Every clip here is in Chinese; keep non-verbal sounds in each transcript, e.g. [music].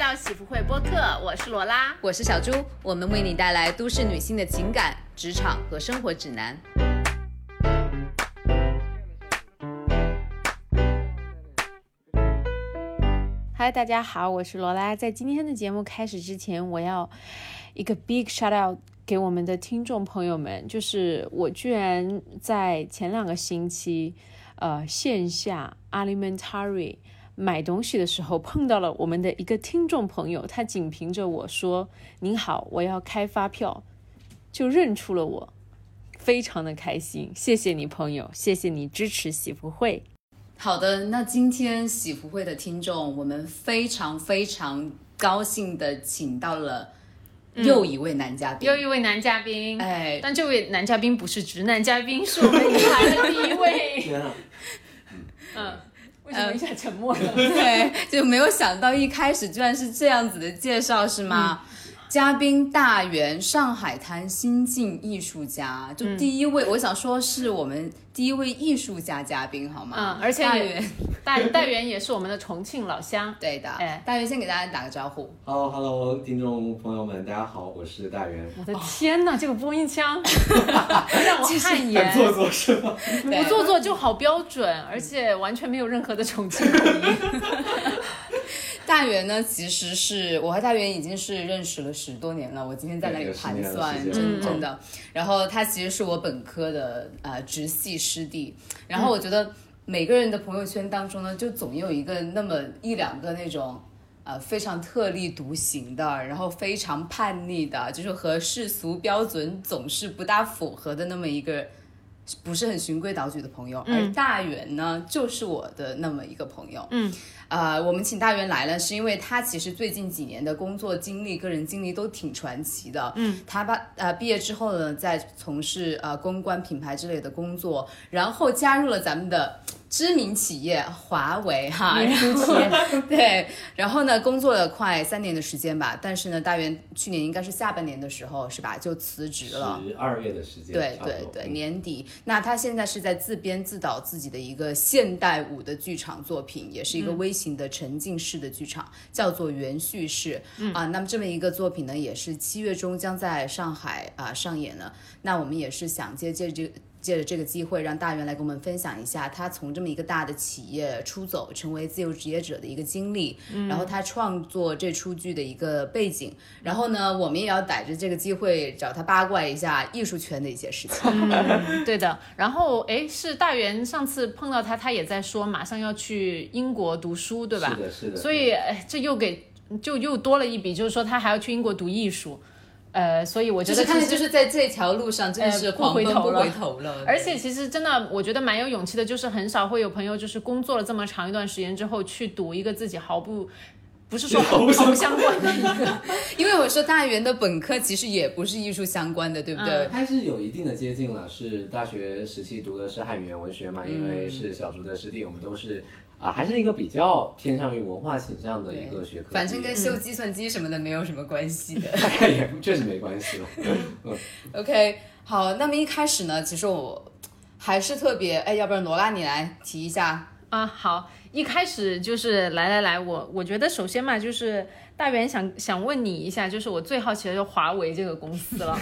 到喜福会播客，我是罗拉，我是小朱，我们为你带来都市女性的情感、职场和生活指南。嗨，大家好，我是罗拉。在今天的节目开始之前，我要一个 big shout out 给我们的听众朋友们，就是我居然在前两个星期，呃，线下 Alimentary。买东西的时候碰到了我们的一个听众朋友，他仅凭着我说“您好，我要开发票”，就认出了我，非常的开心。谢谢你，朋友，谢谢你支持喜福会。好的，那今天喜福会的听众，我们非常非常高兴的请到了又一位男嘉宾，又一位男嘉宾。哎，但这位男嘉宾不是直男嘉宾，是我们迎来的第一位。嗯。为什么一下沉默了？对，就没有想到一开始居然是这样子的介绍，是吗？嘉宾大元，上海滩新晋艺术家，就第一位，我想说是我们。第一位艺术家嘉宾，好吗？嗯，而且大元，大大元也是我们的重庆老乡。[laughs] 对的，哎，大元先给大家打个招呼。Hello，Hello，听众朋友们，大家好，我是大元。我的天哪，[laughs] 这个播音腔 [laughs] 让我汗颜。做作是吗？不做作就好标准，而且完全没有任何的重庆口音。大元呢，其实是我和大元已经是认识了十多年了。我今天在那里盘算，真真的。然后他其实是我本科的呃直系师弟。然后我觉得每个人的朋友圈当中呢，就总有一个那么一两个那种呃非常特立独行的，然后非常叛逆的，就是和世俗标准总是不大符合的那么一个。不是很循规蹈矩的朋友，而大元呢，就是我的那么一个朋友。嗯，呃，我们请大元来了，是因为他其实最近几年的工作经历、个人经历都挺传奇的。嗯，他把呃毕业之后呢，在从事呃公关、品牌之类的工作，然后加入了咱们的。知名企业华为 [laughs] 哈，[laughs] 对，然后呢，工作了快三年的时间吧，但是呢，大元去年应该是下半年的时候是吧，就辞职了。十二月的时间。对对对，年底。那他现在是在自编自导自己的一个现代舞的剧场作品，也是一个微型的沉浸式的剧场，叫做原叙事。啊，那么这么一个作品呢，也是七月中将在上海啊上演了。那我们也是想借借这。借着这个机会，让大元来跟我们分享一下他从这么一个大的企业出走，成为自由职业者的一个经历，然后他创作这出剧的一个背景。然后呢，我们也要逮着这个机会找他八卦一下艺术圈的一些事情。嗯，[laughs] 对的。然后，哎，是大元上次碰到他，他也在说马上要去英国读书，对吧？是的，是的。所以，哎，这又给就又多了一笔，就是说他还要去英国读艺术。呃，所以我觉得他们就是在这条路上真的是不回头了。而且其实真的，我觉得蛮有勇气的，就是很少会有朋友就是工作了这么长一段时间之后去读一个自己毫不不是说毫不相关的一个。[laughs] 因为我说大元的本科其实也不是艺术相关的，对不对？它是有一定的接近了，是大学时期读的是汉语言文学嘛，因为是小竹的师弟，我们都是。啊，还是一个比较偏向于文化倾向的一个学科，反正跟修计算机什么的没有什么关系的，大 [laughs] 概也确实没关系了。[laughs] 嗯，OK，好，那么一开始呢，其实我还是特别，哎，要不然罗拉你来提一下啊？好，一开始就是来来来，我我觉得首先嘛，就是。大元想想问你一下，就是我最好奇的就华为这个公司了，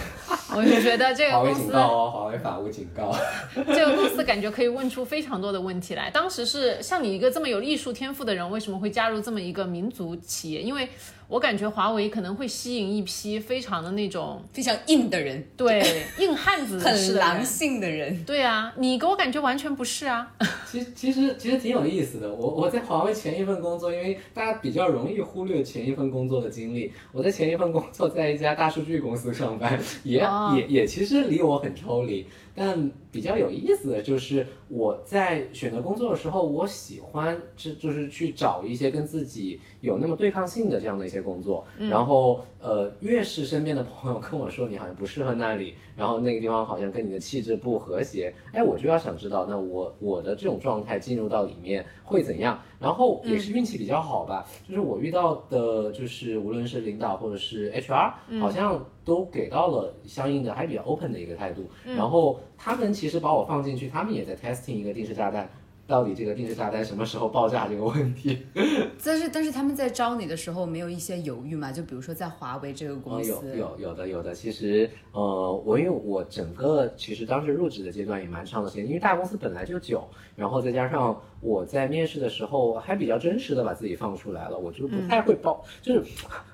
我就觉得这个公司，华为法务警告，[laughs] 这个公司感觉可以问出非常多的问题来。当时是像你一个这么有艺术天赋的人，为什么会加入这么一个民族企业？因为我感觉华为可能会吸引一批非常的那种非常硬的人，对，硬汉子，[laughs] 很狼性的人。对啊，你给我感觉完全不是啊。[laughs] 其实其实其实挺有意思的。我我在华为前一份工作，因为大家比较容易忽略前一份工作的经历。我在前一份工作在一家大数据公司上班，也也也其实离我很抽离。但比较有意思的就是，我在选择工作的时候，我喜欢这就是去找一些跟自己有那么对抗性的这样的一些工作。然后，呃，越是身边的朋友跟我说你好像不适合那里，然后那个地方好像跟你的气质不和谐，哎，我就要想知道，那我我的这种状态进入到里面会怎样？然后也是运气比较好吧，就是我遇到的，就是无论是领导或者是 HR，好像都给到了相应的还比较 open 的一个态度。然后他们其实把我放进去，他们也在 testing 一个定时炸弹。到底这个定时炸弹什么时候爆炸这个问题。[laughs] 但是但是他们在招你的时候没有一些犹豫嘛？就比如说在华为这个公司，有有有的有的。其实呃，我因为我整个其实当时入职的阶段也蛮长的时间，因为大公司本来就久，然后再加上我在面试的时候还比较真实的把自己放出来了，我就不太会包，就是。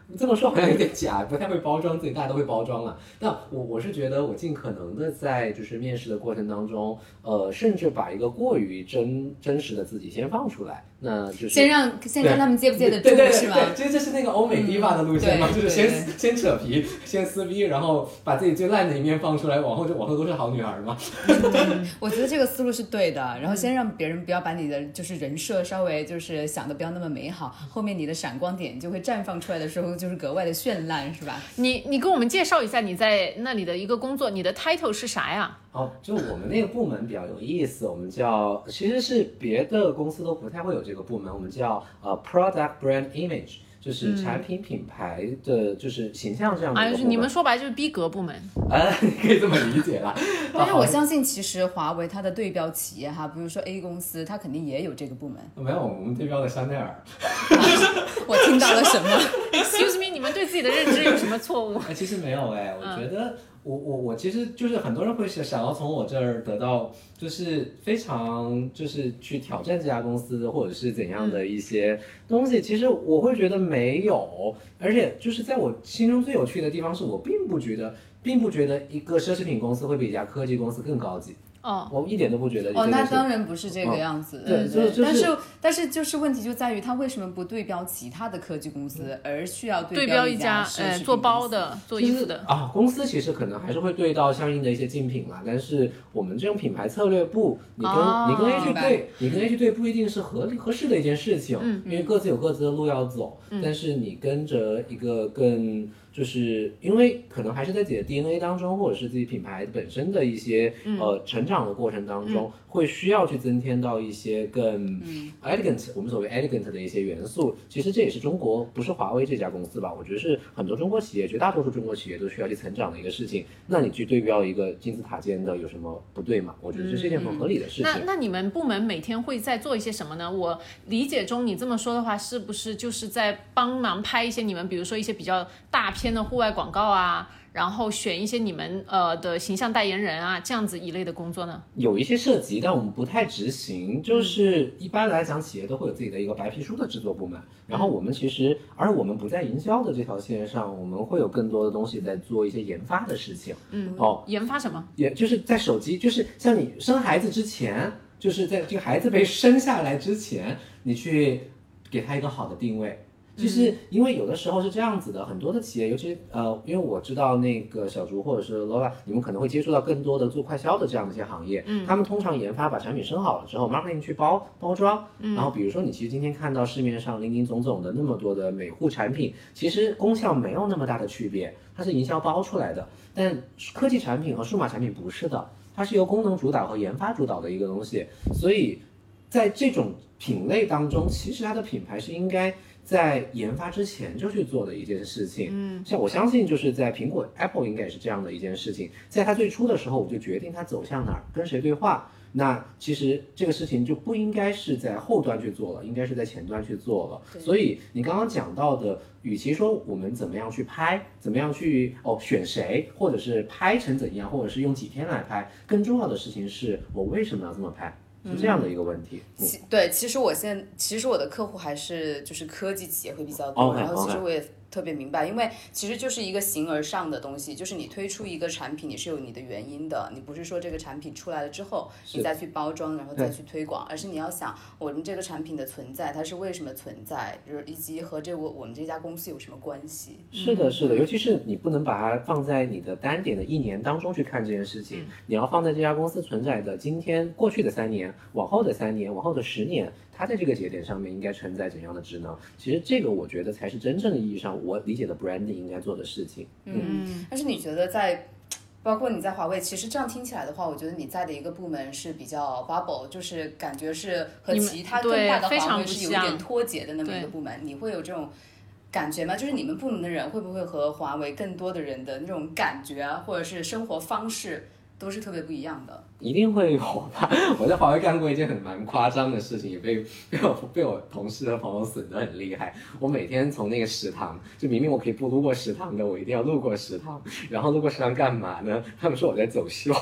你这么说好像有点假，不太会包装自己，大家都会包装了。但我我是觉得，我尽可能的在就是面试的过程当中，呃，甚至把一个过于真真实的自己先放出来，那就是先让先看他们接不接得住，是吗？这就是那个欧美低发的路线嘛，就是先先扯皮，先撕逼，然后把自己最烂的一面放出来，往后就往后都是好女孩嘛。[laughs] 我觉得这个思路是对的，然后先让别人不要把你的就是人设稍微就是想的不要那么美好，后面你的闪光点就会绽放出来的时候。就是格外的绚烂，是吧？你你给我们介绍一下你在那里的一个工作，你的 title 是啥呀？哦，就我们那个部门比较有意思，我们叫其实是别的公司都不太会有这个部门，我们叫呃 product brand image。就是产品品牌的就是形象这样的。啊，就是你们说白就是逼格部门。哎，[laughs] 你可以这么理解啦。[laughs] 但是我相信，其实华为它的对标企业哈，比如说 A 公司，它肯定也有这个部门。没有，我们对标的香奈儿。[laughs] 我听到了什么？Excuse me，你们对自己的认知有什么错误？哎，其实没有哎，我觉得。我我我其实就是很多人会想想要从我这儿得到就是非常就是去挑战这家公司或者是怎样的一些东西，其实我会觉得没有，而且就是在我心中最有趣的地方是我并不觉得，并不觉得一个奢侈品公司会比一家科技公司更高级。哦，我一点都不觉得。哦，那当然不是这个样子。对，就是。但是，但是就是问题就在于，他为什么不对标其他的科技公司，而需要对标一家呃做包的、做衣服的啊？公司其实可能还是会对到相应的一些竞品嘛。但是我们这种品牌策略部，你跟你跟 A 去对，你跟 A 去对不一定是合理合适的一件事情，因为各自有各自的路要走。但是你跟着一个更。就是因为可能还是在自己的 DNA 当中，或者是自己品牌本身的一些呃成长的过程当中，会需要去增添到一些更 elegant，我们所谓 elegant 的一些元素。其实这也是中国不是华为这家公司吧？我觉得是很多中国企业，绝大多数中国企业都需要去成长的一个事情。那你去对标一个金字塔尖的有什么不对吗？我觉得这是一件很合理的事情。那那你们部门每天会在做一些什么呢？我理解中你这么说的话，是不是就是在帮忙拍一些你们比如说一些比较大片？的户外广告啊，然后选一些你们呃的形象代言人啊，这样子一类的工作呢？有一些涉及，但我们不太执行。就是一般来讲，企业都会有自己的一个白皮书的制作部门。然后我们其实，而我们不在营销的这条线上，我们会有更多的东西在做一些研发的事情。嗯，哦，研发什么？也就是在手机，就是像你生孩子之前，就是在这个孩子被生下来之前，你去给他一个好的定位。其实，因为有的时候是这样子的，很多的企业，尤其呃，因为我知道那个小竹或者是 Lola，你们可能会接触到更多的做快销的这样的一些行业，嗯，他们通常研发把产品生好了之后，marketing 去包包装，嗯，然后比如说你其实今天看到市面上林林总总的那么多的美护产品，其实功效没有那么大的区别，它是营销包出来的，但科技产品和数码产品不是的，它是由功能主导和研发主导的一个东西，所以在这种品类当中，其实它的品牌是应该。在研发之前就去做的一件事情，嗯，像我相信就是在苹果 Apple 应该也是这样的一件事情，在它最初的时候我就决定它走向哪儿，跟谁对话，那其实这个事情就不应该是在后端去做了，应该是在前端去做了。所以你刚刚讲到的，与其说我们怎么样去拍，怎么样去哦选谁，或者是拍成怎样，或者是用几天来拍，更重要的事情是我为什么要这么拍。是这样的一个问题。其对，其实我现其实我的客户还是就是科技企业会比较多，然后其实我也。特别明白，因为其实就是一个形而上的东西，就是你推出一个产品，你是有你的原因的，你不是说这个产品出来了之后，你再去包装，然后再去推广，而是你要想我们这个产品的存在，它是为什么存在，就是以及和这我我们这家公司有什么关系。是的，是的，尤其是你不能把它放在你的单点的一年当中去看这件事情，你要放在这家公司存在的今天、过去的三年、往后的三年、往后的十年。它在这个节点上面应该承载怎样的职能？其实这个我觉得才是真正的意义上我理解的 branding 应该做的事情。嗯，但是你觉得在，包括你在华为，其实这样听起来的话，我觉得你在的一个部门是比较 bubble，就是感觉是和其他更大的华为是有点脱节的那么一个部门。你会有这种感觉吗？就是你们部门的人会不会和华为更多的人的那种感觉啊，或者是生活方式都是特别不一样的？一定会有吧。[laughs] 我在华为干过一件很蛮夸张的事情，也被被我 [laughs] 被我同事和朋友损得很厉害。我每天从那个食堂，就明明我可以不路过食堂的，我一定要路过食堂。然后路过食堂干嘛呢？他们说我在走秀，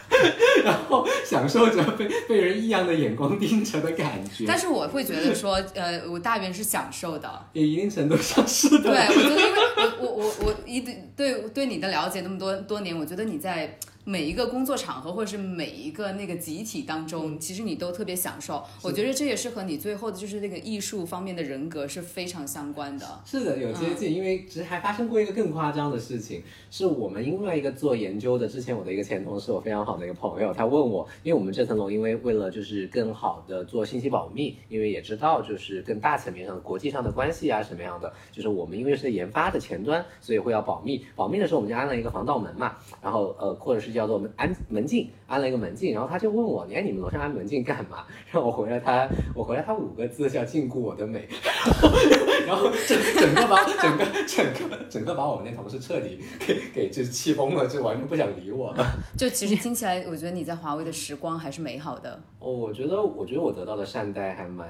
[laughs] 然后享受着被被人异样的眼光盯着的感觉。但是我会觉得说，呃，我大元是享受的，也一定程度上是的。对，我觉得因为我我我我一对对对你的了解那么多多年，我觉得你在。每一个工作场合，或者是每一个那个集体当中，其实你都特别享受。我觉得这也是和你最后的就是那个艺术方面的人格是非常相关的。是的，有接近，因为其实还发生过一个更夸张的事情，是我们另外一个做研究的，之前我的一个前同事，我非常好的一个朋友，他问我，因为我们这层楼因为为了就是更好的做信息保密，因为也知道就是更大层面上国际上的关系啊什么样的，就是我们因为是研发的前端，所以会要保密。保密的时候，我们就安了一个防盗门嘛，然后呃，或者是。叫做门安门禁，安了一个门禁，然后他就问我，你看你们楼上安门禁干嘛？让我回了他，我回了他五个字叫禁锢我的美，[laughs] 然后整整个把整个整个整个把我们那同事彻底给给就是气疯了，就完全不想理我了。[laughs] 就其实听起来，我觉得你在华为的时光还是美好的。[laughs] 哦，我觉得我觉得我得到的善待还蛮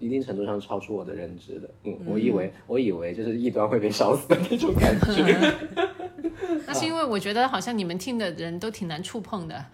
一定程度上超出我的认知的。嗯，我以为我以为就是异端会被烧死的那种感觉。[laughs] 那是因为我觉得好像你们听的人都挺难触碰的。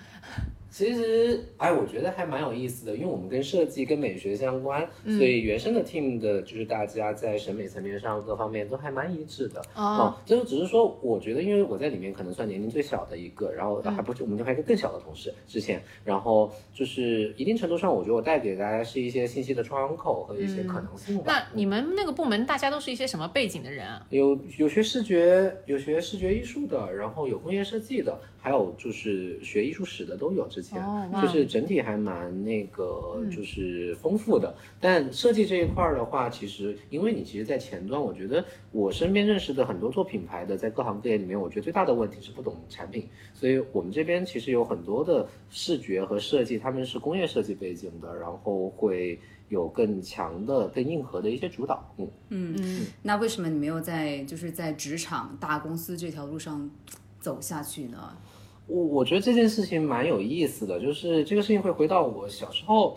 其实，哎，我觉得还蛮有意思的，因为我们跟设计、跟美学相关，所以原生的 team 的就是大家在审美层面上各方面都还蛮一致的。哦，就只是说，我觉得因为我在里面可能算年龄最小的一个，然后还不是，我们就还有一个更小的同事之前，然后就是一定程度上，我觉得我带给大家是一些信息的窗口和一些可能性。那你们那个部门大家都是一些什么背景的人啊？有有学视觉，有学视觉艺术的，然后有工业设计的。还有就是学艺术史的都有，之前就是整体还蛮那个，就是丰富的。但设计这一块儿的话，其实因为你其实，在前端，我觉得我身边认识的很多做品牌的，在各行各业里面，我觉得最大的问题是不懂产品。所以我们这边其实有很多的视觉和设计，他们是工业设计背景的，然后会有更强的、更硬核的一些主导。嗯嗯嗯。那为什么你没有在就是在职场大公司这条路上走下去呢？我我觉得这件事情蛮有意思的，就是这个事情会回到我小时候，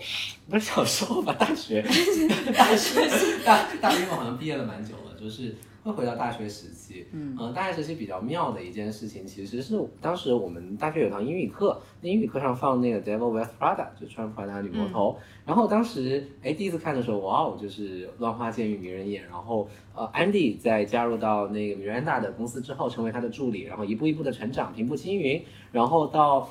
不是小时候吧，大学，[laughs] 大学 [laughs] 大大学我好像毕业了蛮久了，就是。会回到大学时期，嗯，大学时期比较妙的一件事情，其实是当时我们大学有堂英语课，那英语课上放那个 Devil Wears Prada，就穿 Prada 女魔头，然后当时哎第一次看的时候，哇哦，就是乱花渐欲迷人眼，然后呃 Andy 在加入到那个 Miranda 的公司之后，成为他的助理，然后一步一步的成长，平步青云，然后到。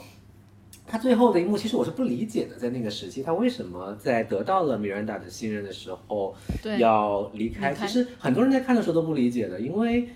他最后的一幕，其实我是不理解的，在那个时期，他为什么在得到了米兰达的信任的时候要离开？其实很多人在看的时候都不理解的，因为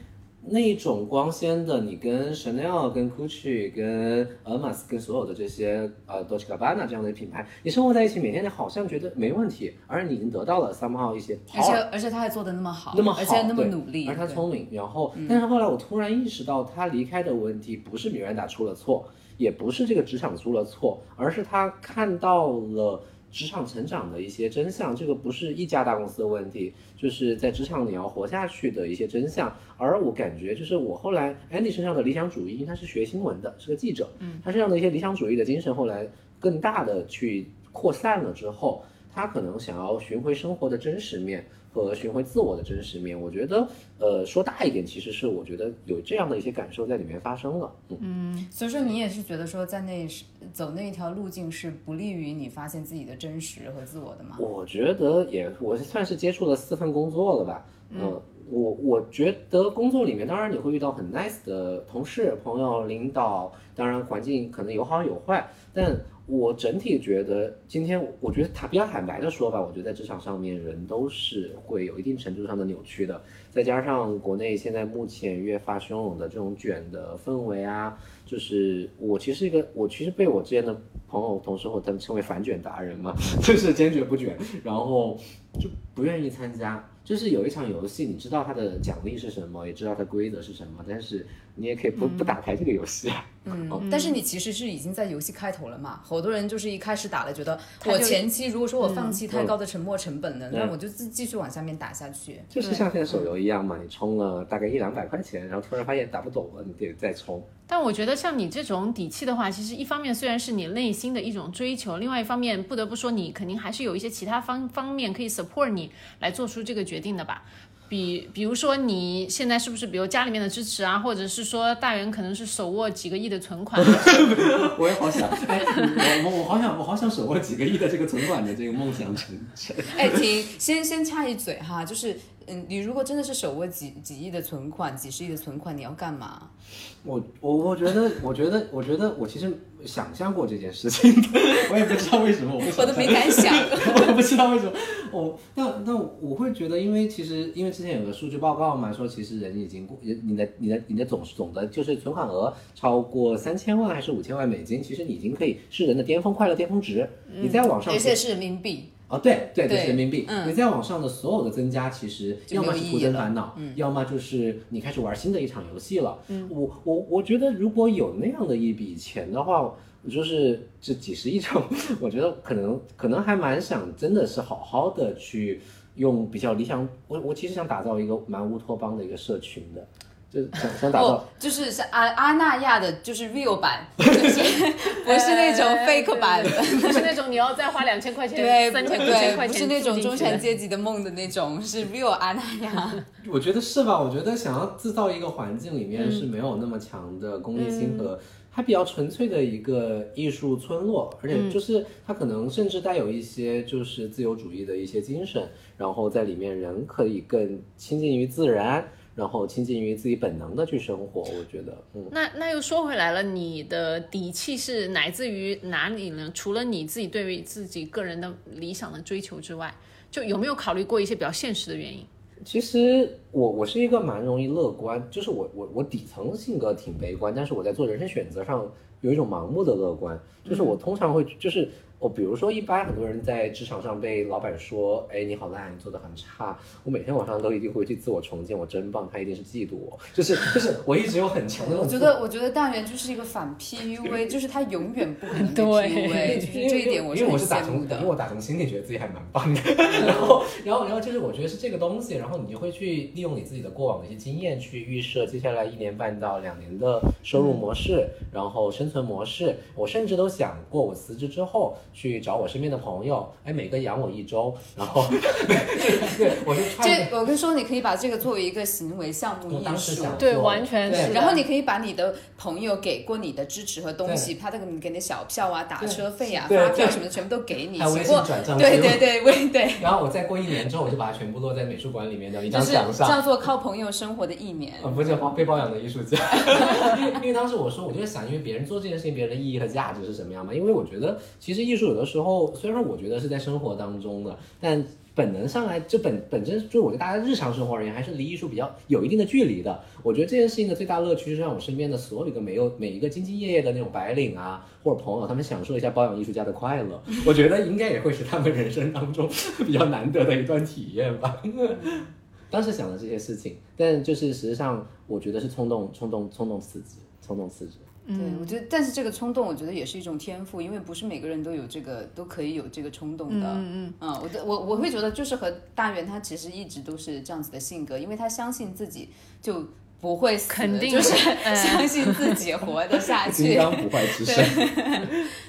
那种光鲜的，你跟 Chanel、跟 Gucci、跟 Hermes、跟所有的这些呃 Dolce Gabbana 这样的品牌，你生活在一起，每天你好像觉得没问题，而你已经得到了 somehow 一些，而且而且他还做的那么好，那么好，而且那么努力，而他聪明。然后，但是后来我突然意识到，他离开的问题不是米兰达出了错。也不是这个职场出了错，而是他看到了职场成长的一些真相。这个不是一家大公司的问题，就是在职场你要活下去的一些真相。而我感觉，就是我后来 Andy 身上的理想主义，因为他是学新闻的，是个记者，嗯，他身上的一些理想主义的精神，后来更大的去扩散了之后，他可能想要寻回生活的真实面。和寻回自我的真实面，我觉得，呃，说大一点，其实是我觉得有这样的一些感受在里面发生了。嗯，所以说你也是觉得说，在那走那一条路径是不利于你发现自己的真实和自我的吗？我觉得也，我算是接触了四份工作了吧。嗯，我我觉得工作里面，当然你会遇到很 nice 的同事、朋友、领导，当然环境可能有好有坏，但。我整体觉得，今天我觉得他比较坦白的说吧，我觉得在职场上面人都是会有一定程度上的扭曲的，再加上国内现在目前越发汹涌的这种卷的氛围啊，就是我其实一个，我其实被我之前的朋友同事或他们称为反卷达人嘛，[laughs] 就是坚决不卷，然后就不愿意参加。就是有一场游戏，你知道它的奖励是什么，也知道它规则是什么，但是你也可以不不打开这个游戏。嗯，[laughs] 但是你其实是已经在游戏开头了嘛？好多人就是一开始打了，觉得我前期如果说我放弃太嗯高的沉没成本了，那我就继继续往下面打下去。就是像现在手游一样嘛，你充了大概一两百块钱，然后突然发现打不懂了，你得再充。但我觉得像你这种底气的话，其实一方面虽然是你内心的一种追求，另外一方面不得不说你肯定还是有一些其他方方面可以 support 你来做出这个决定的吧。比比如说你现在是不是比如家里面的支持啊，或者是说大元可能是手握几个亿的存款，[laughs] 我也好想，哎，我我我好想，我好想手握几个亿的这个存款的这个梦想成真。哎，停，先先插一嘴哈，就是嗯，你如果真的是手握几几亿的存款、几十亿的存款，你要干嘛？我我我觉得，我觉得，我觉得我其实想象过这件事情的，我也不知道为什么我我都没敢想。我也不知道为什么。我 [laughs] 那那我会觉得，因为其实因为之前有个数据报告嘛，说其实人已经过你的你的你的总总的就是存款额超过三千万还是五千万美金，其实你已经可以是人的巅峰快乐巅峰值。你再往上而且是人民币。哦，对对，这对是人民币。嗯你再往上的所有的增加，其实要么是徒增烦恼，要么就是你开始玩新的一场游戏了。嗯，我我我觉得如果有那样的一笔钱的话，就是这几十亿这种，我觉得可能可能还蛮想，真的是好好的去用比较理想。我我其实想打造一个蛮乌托邦的一个社群的，就是想想打造。哦，就是像阿阿那亚的，就是 real 版，就 [laughs] 是不是那种 fake 版的。不是那种你要再花两千块钱、对，三千、块钱不是那种中产阶级的梦的那种，[laughs] 是 real 阿那亚。[laughs] 我觉得是吧？我觉得想要制造一个环境里面是没有那么强的功利心和，它比较纯粹的一个艺术村落，而且就是它可能甚至带有一些就是自由主义的一些精神，然后在里面人可以更亲近于自然，然后亲近于自己本能的去生活。我觉得，嗯。那那又说回来了，你的底气是来自于哪里呢？除了你自己对于自己个人的理想的追求之外，就有没有考虑过一些比较现实的原因？其实我我是一个蛮容易乐观，就是我我我底层性格挺悲观，但是我在做人生选择上有一种盲目的乐观，就是我通常会就是我比如说一般很多人在职场上被老板说，哎你好烂，你做的很差，我每天晚上都一定会去自我重建，我真棒，他一定是嫉妒我，就是就是我一直有很强的我觉得，我觉得大元就是一个反 PUA，[laughs] 就是他永远不可能 [laughs] 对 PUA，就是这一点我因为我是打从，因为。我打从心里觉得自己还蛮棒的，然后，然后，然后就是我觉得是这个东西，然后你就会去利用你自己的过往的一些经验去预设接下来一年半到两年的收入模式，然后生存模式。我甚至都想过，我辞职之后去找我身边的朋友，哎，每个养我一周，然后，[laughs] 对，我就。这我跟你说，你可以把这个作为一个行为项目艺术。当时想对，完全是。然后你可以把你的朋友给过你的支持和东西，他这个给你的小票啊、打车费啊、发票什么的，全部都给你。微信转账对对对，微对，然后我再过一年之后，我就把它全部落在美术馆里面的一就是张墙上。叫做靠朋友生活的一年。呃，不是包被包养的艺术家，因 [laughs] 为因为当时我说，我就在想，因为别人做这件事情，别人的意义和价值是什么样嘛？因为我觉得，其实艺艺术有的时候，虽然说我觉得是在生活当中的，但本能上来，就本本身就我觉得大家日常生活而言，还是离艺术比较有一定的距离的。我觉得这件事情的最大乐趣，就是让我身边的所有一个没有每一个兢兢业业的那种白领啊，或者朋友，他们享受一下包养艺术家的快乐。[laughs] 我觉得应该也会是他们人生当中比较难得的一段体验吧。[laughs] 当时想的这些事情，但就是实际上，我觉得是冲动、冲动、冲动辞职、冲动辞职。对，我觉得，但是这个冲动，我觉得也是一种天赋，因为不是每个人都有这个，都可以有这个冲动的。嗯嗯我的我我会觉得，就是和大元他其实一直都是这样子的性格，因为他相信自己就不会死，肯定就是 [laughs] 嗯相信自己活得下 [laughs] 去。金刚不坏之身。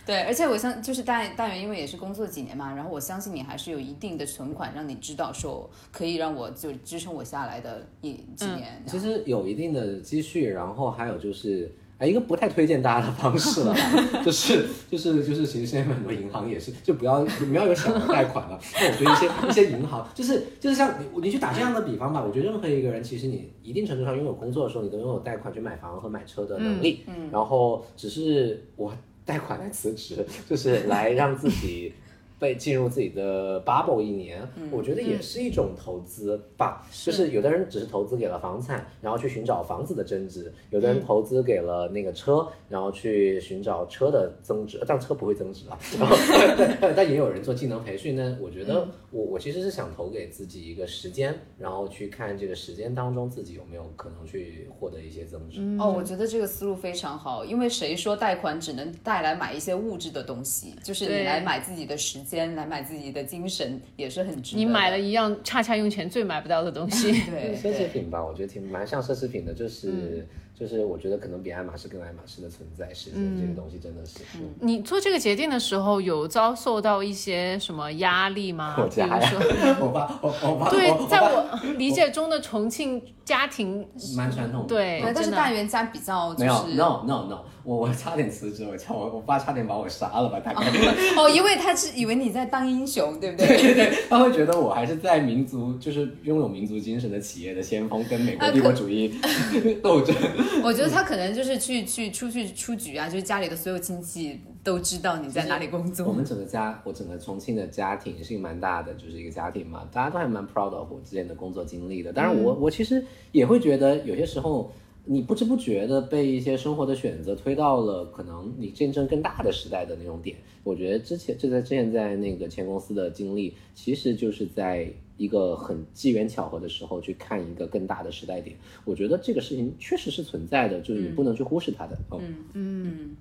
对，而且我相就是大大元，因为也是工作几年嘛，然后我相信你还是有一定的存款，让你知道说可以让我就支撑我下来的一几年。其实有一定的积蓄，然后还有就是。哎，一个不太推荐大家的方式了吧，就是就是就是，其实现在很多银行也是，就不要不要有小额贷款了。那我觉得一些一些银行，就是就是像你你去打这样的比方吧，我觉得任何一个人，其实你一定程度上拥有工作的时候，你都拥有贷款去买房和买车的能力。嗯，然后只是我贷款来辞职，就是来让自己被进入自己的 bubble 一年，我觉得也是一种投资吧。就是有的人只是投资给了房产，然后去寻找房子的增值；有的人投资给了那个车，然后去寻找车的增值。但车不会增值啊。[laughs] 然后，[laughs] 但也有人做技能培训呢。我觉得我我其实是想投给自己一个时间，然后去看这个时间当中自己有没有可能去获得一些增值。哦，我觉得这个思路非常好，因为谁说贷款只能带来买一些物质的东西？就是你来买自己的时间，来买自己的精神，也是很值。你买了一样恰恰用钱最买不到的东西，[laughs] 对，奢侈品吧，我觉得挺蛮像奢侈品的，就是。就是我觉得可能比爱马仕更爱马仕的存在，时间这个东西真的是。你做这个决定的时候有遭受到一些什么压力吗？[laughs] 我家，[laughs] 我爸，我我爸。对，在我理解中的重庆家庭蛮传统的。对，但是大元家比较没有，no no no，我我差点辞职，我差我我爸差点把我杀了吧，大概。哦，因为他是以为你在当英雄，对不对？[laughs] 对对对，他会觉得我还是在民族，就是拥有民族精神的企业的先锋，跟美国帝国主义斗争。[laughs] 我觉得他可能就是去去出去出局啊，就是家里的所有亲戚都知道你在哪里工作。我们整个家，我整个重庆的家庭是一个蛮大的，就是一个家庭嘛，大家都还蛮 proud of 我之前的工作经历的。当然，我我其实也会觉得有些时候。你不知不觉的被一些生活的选择推到了可能你见证更大的时代的那种点。我觉得之前就在之前在那个前公司的经历，其实就是在一个很机缘巧合的时候去看一个更大的时代点。我觉得这个事情确实是存在的，就是你不能去忽视它的。嗯嗯。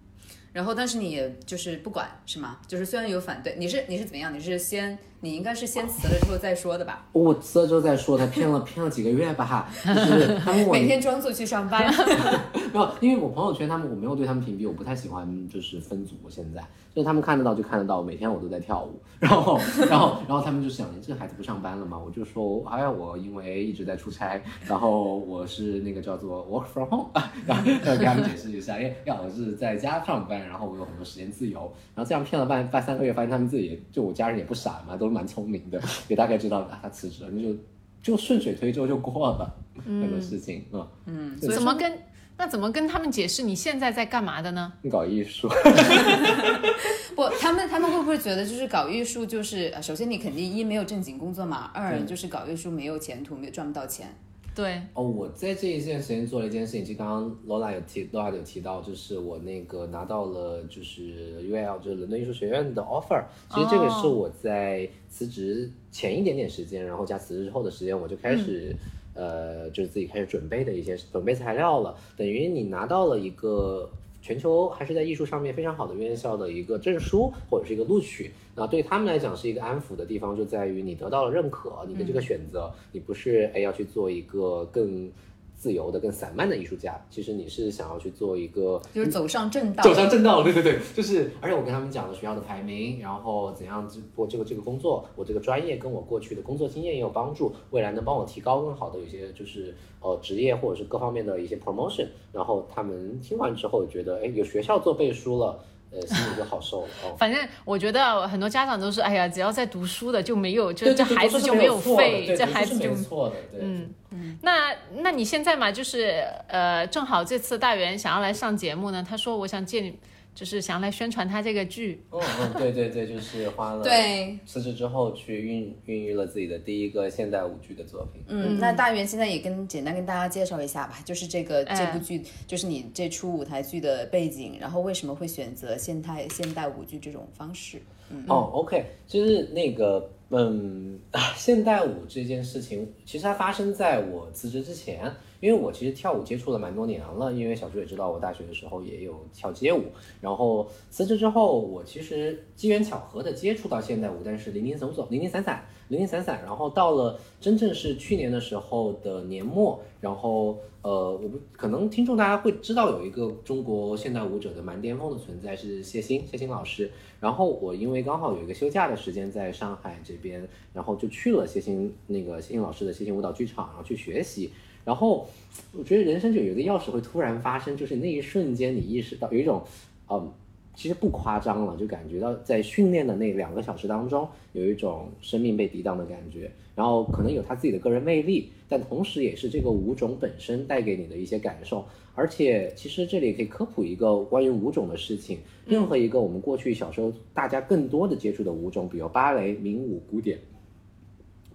然后，但是你就是不管是吗？就是虽然有反对，你是你是怎么样？你是先你应该是先辞了之后再说的吧？我辞了之后再说，他骗了骗了几个月吧，就是 [laughs] 他问我每天装作去上班。[laughs] 没有，因为我朋友圈他们我没有对他们屏蔽，我不太喜欢就是分组。现在就是他们看得到就看得到，每天我都在跳舞。然后然后然后他们就想，这个孩子不上班了嘛？我就说，哎呀，我因为一直在出差，然后我是那个叫做 work from home，[laughs] 然后要给他们解释一下，因为要我是在家上班。然后我有很多时间自由，然后这样骗了半半三个月，发现他们自己就我家人也不傻嘛，都蛮聪明的，[laughs] 也大概知道啊他辞职了，那就就顺水推舟就过了那个事情啊。嗯，怎么跟那怎么跟他们解释你现在在干嘛的呢？搞艺术。[laughs] 不，他们他们会不会觉得就是搞艺术就是首先你肯定一没有正经工作嘛，二就是搞艺术没有前途，没有赚不到钱。对哦，我在这一段时间做了一件事情，就刚刚 Lola 有提，Lola 有提到，就是我那个拿到了就是 UL 就是伦敦艺术学院的 offer。其实这个是我在辞职前一点点时间，然后加辞职之后的时间，我就开始呃，就是自己开始准备的一些准备材料了。等于你拿到了一个。全球还是在艺术上面非常好的院校的一个证书或者是一个录取，那对他们来讲是一个安抚的地方，就在于你得到了认可，你的这个选择，你不是哎要去做一个更。自由的、更散漫的艺术家，其实你是想要去做一个，就是走上正道，走上正道，对对对，就是，而且我跟他们讲了学校的排名，然后怎样做这个这个工作，我这个专业跟我过去的工作经验也有帮助，未来能帮我提高更好的有些就是呃职业或者是各方面的一些 promotion，然后他们听完之后觉得，哎，有学校做背书了。呃，心里就好受了。反正我觉得很多家长都是，哎呀，只要在读书的就没有，就这孩子就没有废，这孩子就错的。嗯嗯。那那你现在嘛，就是呃，正好这次大元想要来上节目呢，他说我想借你。就是想来宣传他这个剧，嗯嗯，对对对，就是花了对辞职之后去孕孕育了自己的第一个现代舞剧的作品。嗯，那大元现在也跟简单跟大家介绍一下吧，就是这个这部剧，就是你这出舞台剧的背景，然后为什么会选择现代现代舞剧这种方式？嗯，哦，OK，就是那个。嗯，[laughs] 现代舞这件事情，其实它发生在我辞职之前，因为我其实跳舞接触了蛮多年了，因为小朱也知道，我大学的时候也有跳街舞，然后辞职之后，我其实机缘巧合的接触到现代舞，但是零零总总，零零散散。零零散散，然后到了真正是去年的时候的年末，然后呃，我不可能听众大家会知道有一个中国现代舞者的蛮巅峰的存在是谢欣，谢欣老师。然后我因为刚好有一个休假的时间在上海这边，然后就去了谢欣那个谢欣老师的谢欣舞蹈剧场，然后去学习。然后我觉得人生就有一个钥匙会突然发生，就是那一瞬间你意识到有一种，嗯。其实不夸张了，就感觉到在训练的那两个小时当中，有一种生命被抵挡的感觉，然后可能有他自己的个人魅力，但同时也是这个舞种本身带给你的一些感受。而且，其实这里可以科普一个关于舞种的事情，任何一个我们过去小时候大家更多的接触的舞种，比如芭蕾、民舞、古典。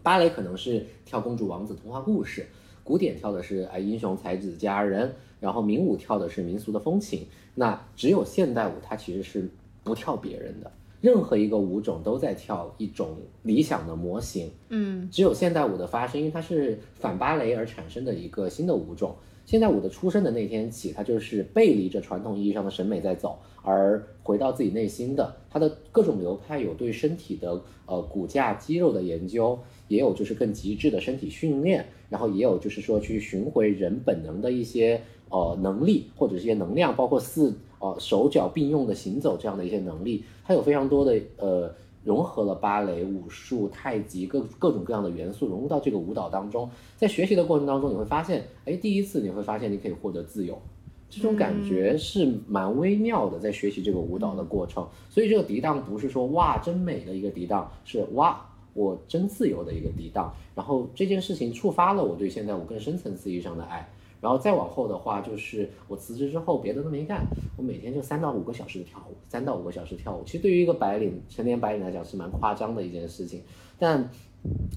芭蕾可能是跳公主、王子、童话故事，古典跳的是哎英雄才子佳人，然后民舞跳的是民俗的风情。那只有现代舞，它其实是不跳别人的。任何一个舞种都在跳一种理想的模型。嗯，只有现代舞的发生，因为它是反芭蕾而产生的一个新的舞种。现代舞的出生的那天起，它就是背离着传统意义上的审美在走，而回到自己内心的。它的各种流派有对身体的呃骨架肌肉的研究，也有就是更极致的身体训练，然后也有就是说去寻回人本能的一些呃能力或者一些能量，包括四呃手脚并用的行走这样的一些能力，它有非常多的呃。融合了芭蕾、武术、太极各各种各样的元素融入到这个舞蹈当中，在学习的过程当中，你会发现，哎，第一次你会发现你可以获得自由，这种感觉是蛮微妙的，在学习这个舞蹈的过程。所以这个涤荡不是说哇真美的一个涤荡，是哇我真自由的一个涤荡。然后这件事情触发了我对现在我更深层次意义上的爱。然后再往后的话，就是我辞职之后，别的都没干，我每天就三到五个小时的跳舞，三到五个小时跳舞。其实对于一个白领，成年白领来讲是蛮夸张的一件事情，但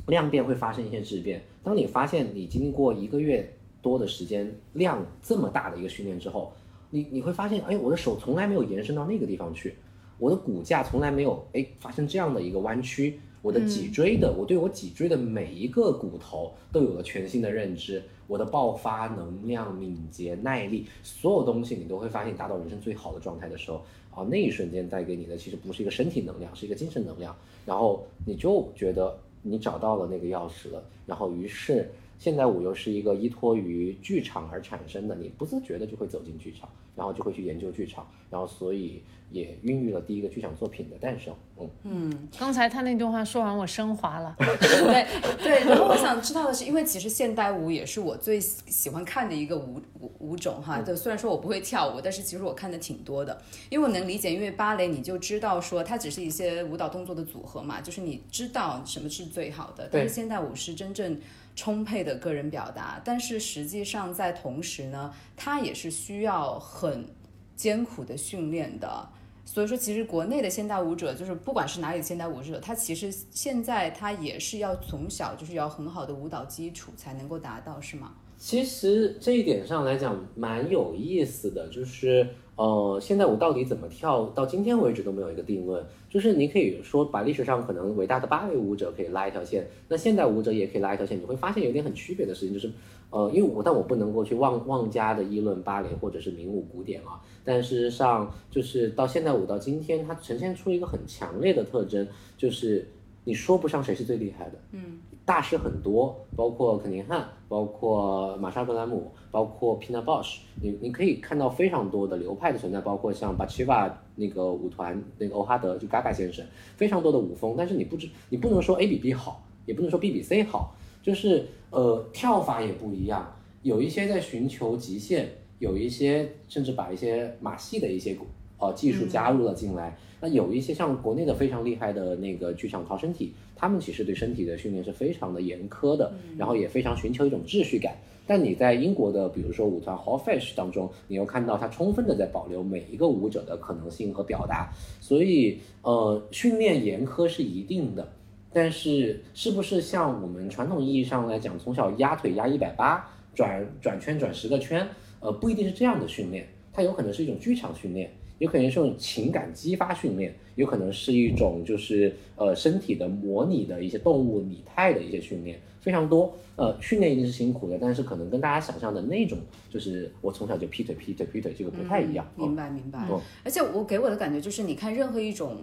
量变会发生一些质变。当你发现你经过一个月多的时间，量这么大的一个训练之后，你你会发现，哎，我的手从来没有延伸到那个地方去，我的骨架从来没有哎发生这样的一个弯曲。我的脊椎的，我对我脊椎的每一个骨头都有了全新的认知。我的爆发能量、敏捷、耐力，所有东西你都会发现，达到人生最好的状态的时候，啊，那一瞬间带给你的其实不是一个身体能量，是一个精神能量。然后你就觉得你找到了那个钥匙了。然后于是现在我又是一个依托于剧场而产生的，你不自觉的就会走进剧场，然后就会去研究剧场，然后所以。也孕育了第一个剧场作品的诞生。嗯嗯，刚才他那段话说完，我升华了。[laughs] 对对，然后我想知道的是，因为其实现代舞也是我最喜欢看的一个舞舞舞种哈。对虽然说我不会跳舞，但是其实我看的挺多的，因为我能理解，因为芭蕾你就知道说它只是一些舞蹈动作的组合嘛，就是你知道什么是最好的。但是现代舞是真正充沛的个人表达，但是实际上在同时呢，他也是需要很艰苦的训练的。所以说，其实国内的现代舞者，就是不管是哪里的现代舞者，他其实现在他也是要从小就是要很好的舞蹈基础才能够达到，是吗？其实这一点上来讲蛮有意思的，就是呃，现代舞到底怎么跳，到今天为止都没有一个定论。就是你可以说把历史上可能伟大的芭蕾舞者可以拉一条线，那现代舞者也可以拉一条线，你会发现有点很区别的事情，就是呃，因为我但我不能够去妄妄加的议论芭蕾或者是民舞古典啊。但事实上，就是到现代舞到今天，它呈现出一个很强烈的特征，就是你说不上谁是最厉害的。嗯，大师很多，包括肯尼汉，包括玛莎格兰姆，包括 Pina Bausch，你你可以看到非常多的流派的存在，包括像巴奇瓦那个舞团那个欧哈德就 Gaga 先生，非常多的舞风。但是你不知你不能说 A 比 B 好，也不能说 B 比 C 好，就是呃跳法也不一样，有一些在寻求极限。有一些甚至把一些马戏的一些呃技术加入了进来，那有一些像国内的非常厉害的那个剧场靠身体，他们其实对身体的训练是非常的严苛的，然后也非常寻求一种秩序感。但你在英国的比如说舞团 Hall Fish 当中，你又看到它充分的在保留每一个舞者的可能性和表达，所以呃训练严苛是一定的，但是是不是像我们传统意义上来讲，从小压腿压一百八，转转圈转十个圈？呃，不一定是这样的训练，它有可能是一种剧场训练，有可能是一种情感激发训练，有可能是一种就是呃身体的模拟的一些动物拟态的一些训练，非常多。呃，训练一定是辛苦的，但是可能跟大家想象的那种，就是我从小就劈腿劈腿劈腿，这个不太一样。明白明白。而且我给我的感觉就是，你看任何一种。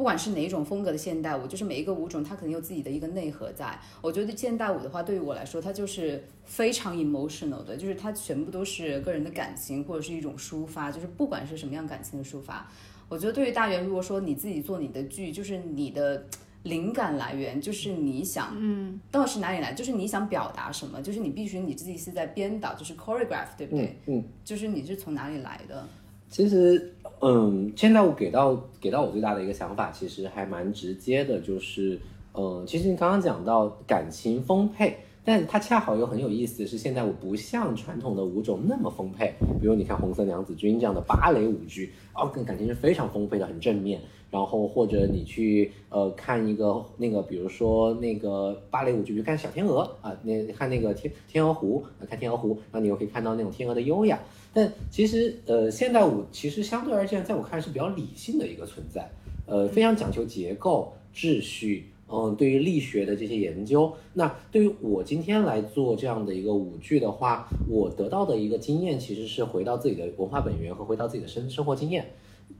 不管是哪一种风格的现代舞，就是每一个舞种它肯定有自己的一个内核在。我觉得现代舞的话，对于我来说，它就是非常 emotional 的，就是它全部都是个人的感情或者是一种抒发，就是不管是什么样感情的抒发。我觉得对于大元，如果说你自己做你的剧，就是你的灵感来源，就是你想，嗯，到底是哪里来？就是你想表达什么？就是你必须你自己是在编导，就是 choreograph，对不对？嗯，就是你是从哪里来的？其实，嗯，现在我给到给到我最大的一个想法，其实还蛮直接的，就是，嗯，其实你刚刚讲到感情丰沛。但它恰好又很有意思的是，现在我不像传统的舞种那么丰沛。比如你看《红色娘子军》这样的芭蕾舞剧，哦，跟感情是非常丰沛的，很正面。然后或者你去呃看一个那个，比如说那个芭蕾舞剧，比如看《小天鹅》啊，那看那个《天天鹅湖》，看《天鹅湖》，然后你又可以看到那种天鹅的优雅。但其实呃现代舞其实相对而言，在我看来是比较理性的一个存在，呃，非常讲究结构、秩序。嗯，对于力学的这些研究，那对于我今天来做这样的一个舞剧的话，我得到的一个经验其实是回到自己的文化本源和回到自己的生生活经验。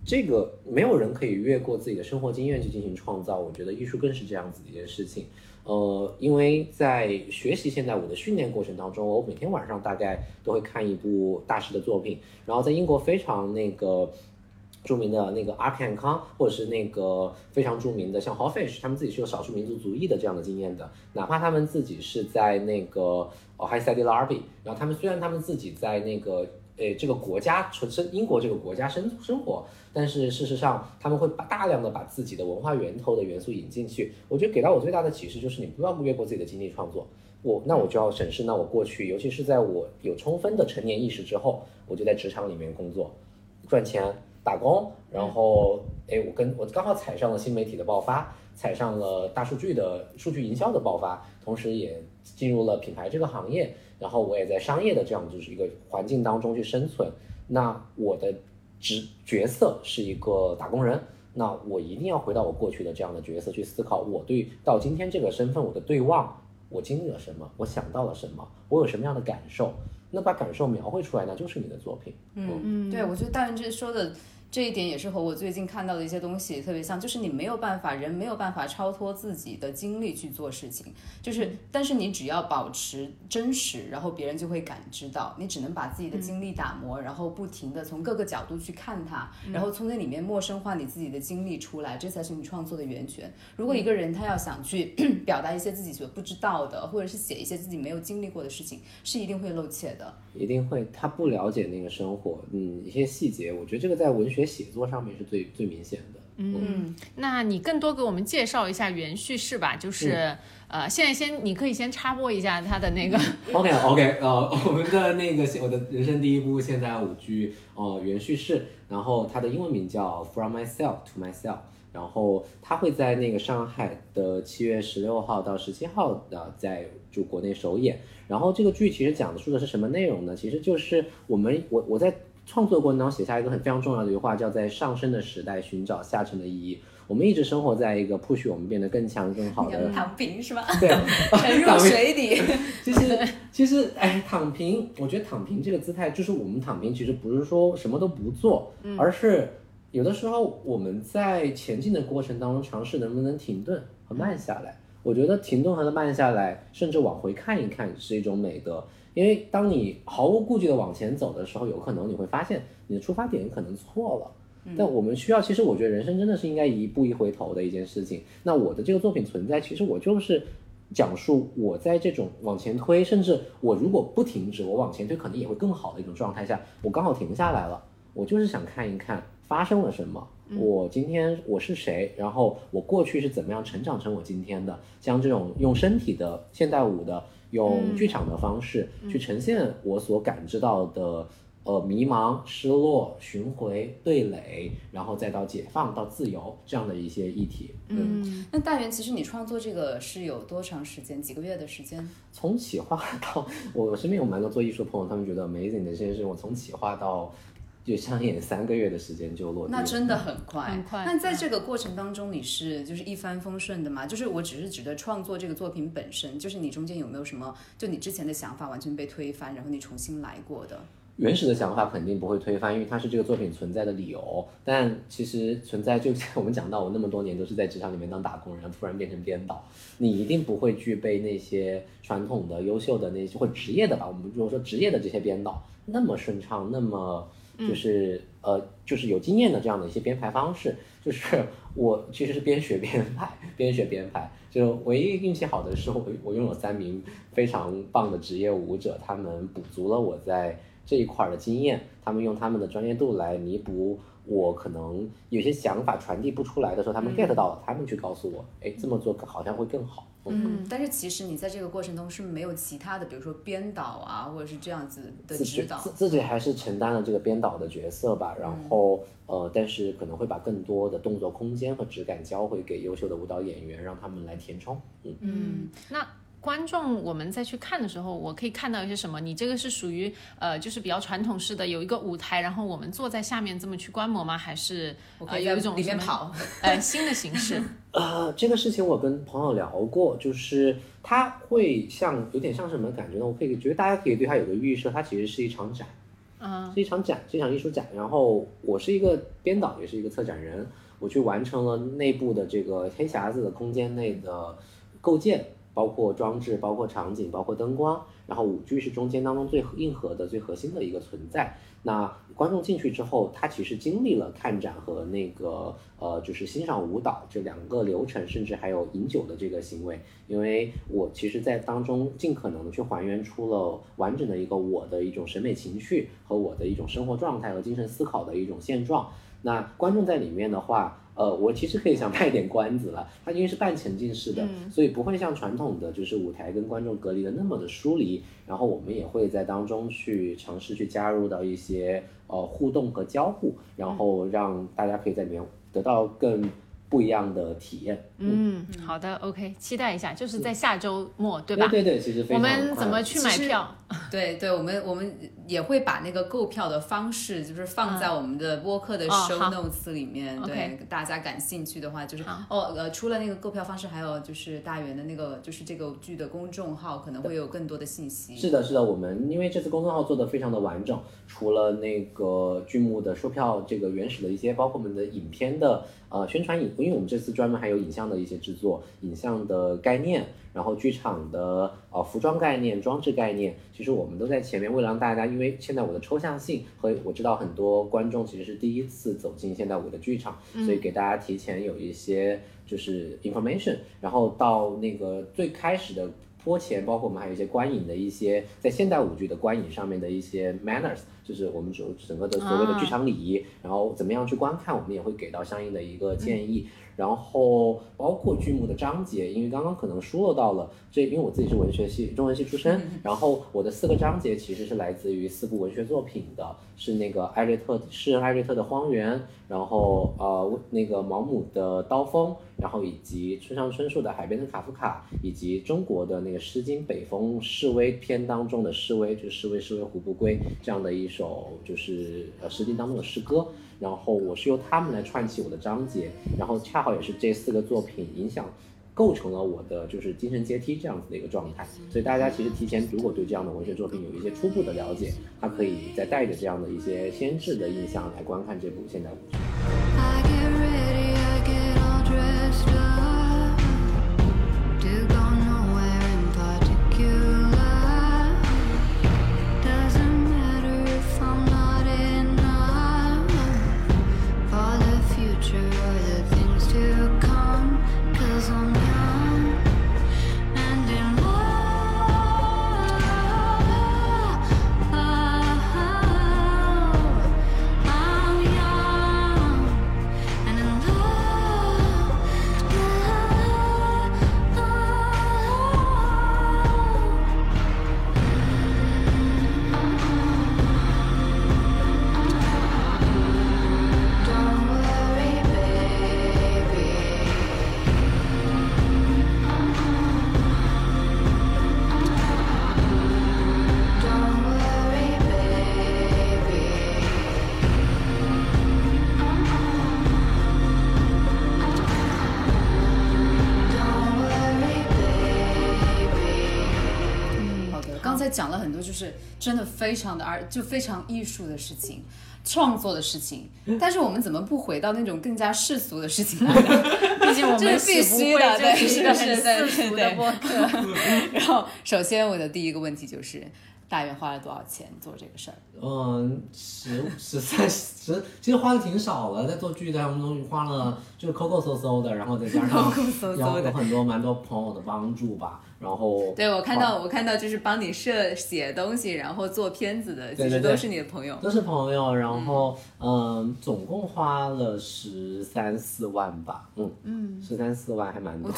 这个没有人可以越过自己的生活经验去进行创造。我觉得艺术更是这样子的一件事情。呃，因为在学习现代舞的训练过程当中，我每天晚上大概都会看一部大师的作品，然后在英国非常那个。著名的那个阿肯康，或者是那个非常著名的像 Hoffish，他们自己是有少数民族族裔的这样的经验的，哪怕他们自己是在那个哦 High s i d e Larby，然后他们虽然他们自己在那个诶这个国家纯生英国这个国家生生活，但是事实上他们会把大量的把自己的文化源头的元素引进去。我觉得给到我最大的启示就是你不要越过自己的经历创作，我那我就要审视那我过去，尤其是在我有充分的成年意识之后，我就在职场里面工作赚钱。打工，然后哎，我跟我刚好踩上了新媒体的爆发，踩上了大数据的数据营销的爆发，同时也进入了品牌这个行业，然后我也在商业的这样就是一个环境当中去生存。那我的职角色是一个打工人，那我一定要回到我过去的这样的角色去思考，我对到今天这个身份我的对望，我经历了什么，我想到了什么，我有什么样的感受。那把感受描绘出来，那就是你的作品。嗯嗯，对，我觉得大元这说的。这一点也是和我最近看到的一些东西特别像，就是你没有办法，人没有办法超脱自己的经历去做事情，就是，但是你只要保持真实，然后别人就会感知到，你只能把自己的经历打磨，然后不停的从各个角度去看它，然后从那里面陌生化你自己的经历出来，这才是你创作的源泉。如果一个人他要想去 [clears throat] 表达一些自己所不知道的，或者是写一些自己没有经历过的事情，是一定会露怯的，一定会，他不了解那个生活，嗯，一些细节，我觉得这个在文学。写作上面是最最明显的。嗯，那你更多给我们介绍一下原叙事吧，就是呃，现在先你可以先插播一下他的那个。[laughs] OK OK，呃，[laughs] 我们的那个我的人生第一部现代舞剧哦，原叙事，然后它的英文名叫 From Myself to Myself，然后它会在那个上海的七月十六号到十七号的在就国内首演。然后这个剧其实讲述的是什么内容呢？其实就是我们我我在。创作过程当中写下一个很非常重要的一句话，叫在上升的时代寻找下沉的意义。我们一直生活在一个 push 我们变得更强更好的 [laughs] 躺平是吧？[laughs] 对，[laughs] 沉入水底。其实其实哎，躺平，我觉得躺平这个姿态，就是我们躺平，其实不是说什么都不做，而是有的时候我们在前进的过程当中尝试能不能停顿和慢下来。我觉得停顿和慢下来，甚至往回看一看，是一种美德。因为当你毫无顾忌的往前走的时候，有可能你会发现你的出发点可能错了。但我们需要，其实我觉得人生真的是应该一步一回头的一件事情。那我的这个作品存在，其实我就是讲述我在这种往前推，甚至我如果不停止，我往前推可能也会更好的一种状态下，我刚好停下来了。我就是想看一看发生了什么，我今天我是谁，然后我过去是怎么样成长成我今天的。像这种用身体的现代舞的。用剧场的方式去呈现我所感知到的，呃，迷茫、失落、巡回、对垒，然后再到解放、到自由这样的一些议题。嗯，那大元，其实你创作这个是有多长时间？几个月的时间？从企划 [laughs] 到我身边有蛮多做艺术的朋友，他们觉得 amazing 的这件事，我从企划到。就上演三个月的时间就落地，那真的很快。很快。那在这个过程当中，你是就是一帆风顺的吗？就是我只是指的创作这个作品本身，就是你中间有没有什么，就你之前的想法完全被推翻，然后你重新来过的？原始的想法肯定不会推翻，因为它是这个作品存在的理由。但其实存在，就像我们讲到，我那么多年都是在职场里面当打工人，突然变成编导，你一定不会具备那些传统的优秀的那些或职业的吧？我们如果说职业的这些编导那么顺畅，那么。就是呃，就是有经验的这样的一些编排方式，就是 [laughs] 我其实是边学边排，边学边排。就唯一运气好的是，我我拥有三名非常棒的职业舞者，他们补足了我在这一块的经验，他们用他们的专业度来弥补我可能有些想法传递不出来的时候，他们 get 到了，他们去告诉我，哎，这么做好像会更好。嗯，但是其实你在这个过程中是没有其他的，比如说编导啊，或者是这样子的指导，自自己还是承担了这个编导的角色吧。然后呃，但是可能会把更多的动作空间和质感交回给优秀的舞蹈演员，让他们来填充。嗯嗯，那。观众，我们再去看的时候，我可以看到一些什么？你这个是属于呃，就是比较传统式的，有一个舞台，然后我们坐在下面这么去观摩吗？还是呃有一种里面跑？呃，新的形式。[laughs] 呃，这个事情我跟朋友聊过，就是他会像有点像什么感觉呢？我可以觉得大家可以对他有个预设，它其实是一场展，嗯，是一场展，是一场艺术展。然后我是一个编导，也是一个策展人，我去完成了内部的这个黑匣子的空间内的构建。包括装置，包括场景，包括灯光，然后舞剧是中间当中最硬核的、最核心的一个存在。那观众进去之后，他其实经历了看展和那个呃，就是欣赏舞蹈这两个流程，甚至还有饮酒的这个行为。因为我其实，在当中尽可能的去还原出了完整的一个我的一种审美情绪和我的一种生活状态和精神思考的一种现状。那观众在里面的话。呃，我其实可以想卖点关子了。它因为是半沉浸式的，所以不会像传统的就是舞台跟观众隔离的那么的疏离。然后我们也会在当中去尝试去加入到一些呃互动和交互，然后让大家可以在里面得到更。不一样的体验。嗯，好的，OK，期待一下，就是在下周末，对吧？对对，其实我们怎么去买票？对对，我们我们也会把那个购票的方式，就是放在我们的播客的 show notes 里面。对，大家感兴趣的话，就是哦呃，除了那个购票方式，还有就是大元的那个，就是这个剧的公众号可能会有更多的信息。是的，是的，我们因为这次公众号做的非常的完整，除了那个剧目的售票这个原始的一些，包括我们的影片的。呃，宣传影，因为我们这次专门还有影像的一些制作，影像的概念，然后剧场的呃服装概念、装置概念，其实我们都在前面，为了让大家，因为现代舞的抽象性和我知道很多观众其实是第一次走进现代舞的剧场，所以给大家提前有一些就是 information，然后到那个最开始的。坡前，包括我们还有一些观影的一些在现代舞剧的观影上面的一些 manners，就是我们整整个的所谓的剧场礼仪，然后怎么样去观看，我们也会给到相应的一个建议。然后包括剧目的章节，因为刚刚可能疏漏到了这，因为我自己是文学系、中文系出身，然后我的四个章节其实是来自于四部文学作品的，是那个艾略特诗人艾略特的《荒原》，然后呃那个毛姆的《刀锋》，然后以及村上春树的《海边的卡夫卡》，以及中国的那个《诗经·北风·示威篇》当中的《示威》，就是“示威示威胡不归”这样的一首，就是呃《诗经》当中的诗歌。然后我是由他们来串起我的章节，然后恰好也是这四个作品影响，构成了我的就是精神阶梯这样子的一个状态。所以大家其实提前如果对这样的文学作品有一些初步的了解，他可以再带着这样的一些先制的印象来观看这部现代舞剧。讲了很多，就是真的非常的而就非常艺术的事情，创作的事情。[laughs] 但是我们怎么不回到那种更加世俗的事情呢？[laughs] 毕竟我们是必须的，对，是个很世俗的播客。[laughs] 然后，首先我的第一个问题就是，大约花了多少钱做这个事儿？嗯，十 [laughs] 十三十，其实花的挺少的，在做剧当中花了就是抠抠搜搜的，然后再加上 [laughs] 有有很多蛮多朋友的帮助吧。然后 [laughs] 对我看到我看到就是帮你设写东西，然后做片子的，其实都是你的朋友，都是朋友。然后嗯，总共花了十三四万吧，嗯嗯，十三四万还蛮多。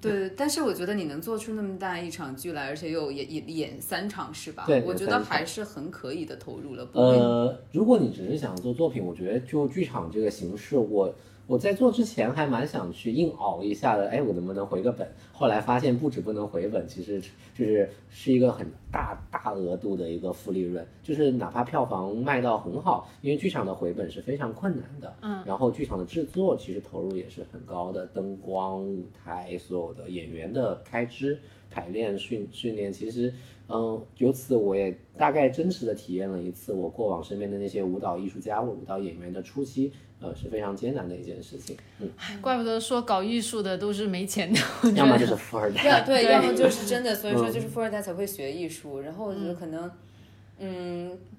对，但是我觉得你能做出那么大一场剧来，而且又演演演三场是吧？对，我觉得还是很可以的投入了。呃，如果你只是想做作品，我觉得就剧场这个形式，我。我在做之前还蛮想去硬熬一下的，哎，我能不能回个本？后来发现不止不能回本，其实就是是一个很大大额度的一个负利润，就是哪怕票房卖到很好，因为剧场的回本是非常困难的，嗯，然后剧场的制作其实投入也是很高的，灯光、舞台、所有的演员的开支、排练、训训练，其实，嗯，由此我也大概真实的体验了一次我过往身边的那些舞蹈艺术家或舞蹈演员的初期。呃，是非常艰难的一件事情。嗯，怪不得说搞艺术的都是没钱的，要么就是富二代，对，要么就是真的，所以说就是富二代才会学艺术。然后我觉得可能，嗯，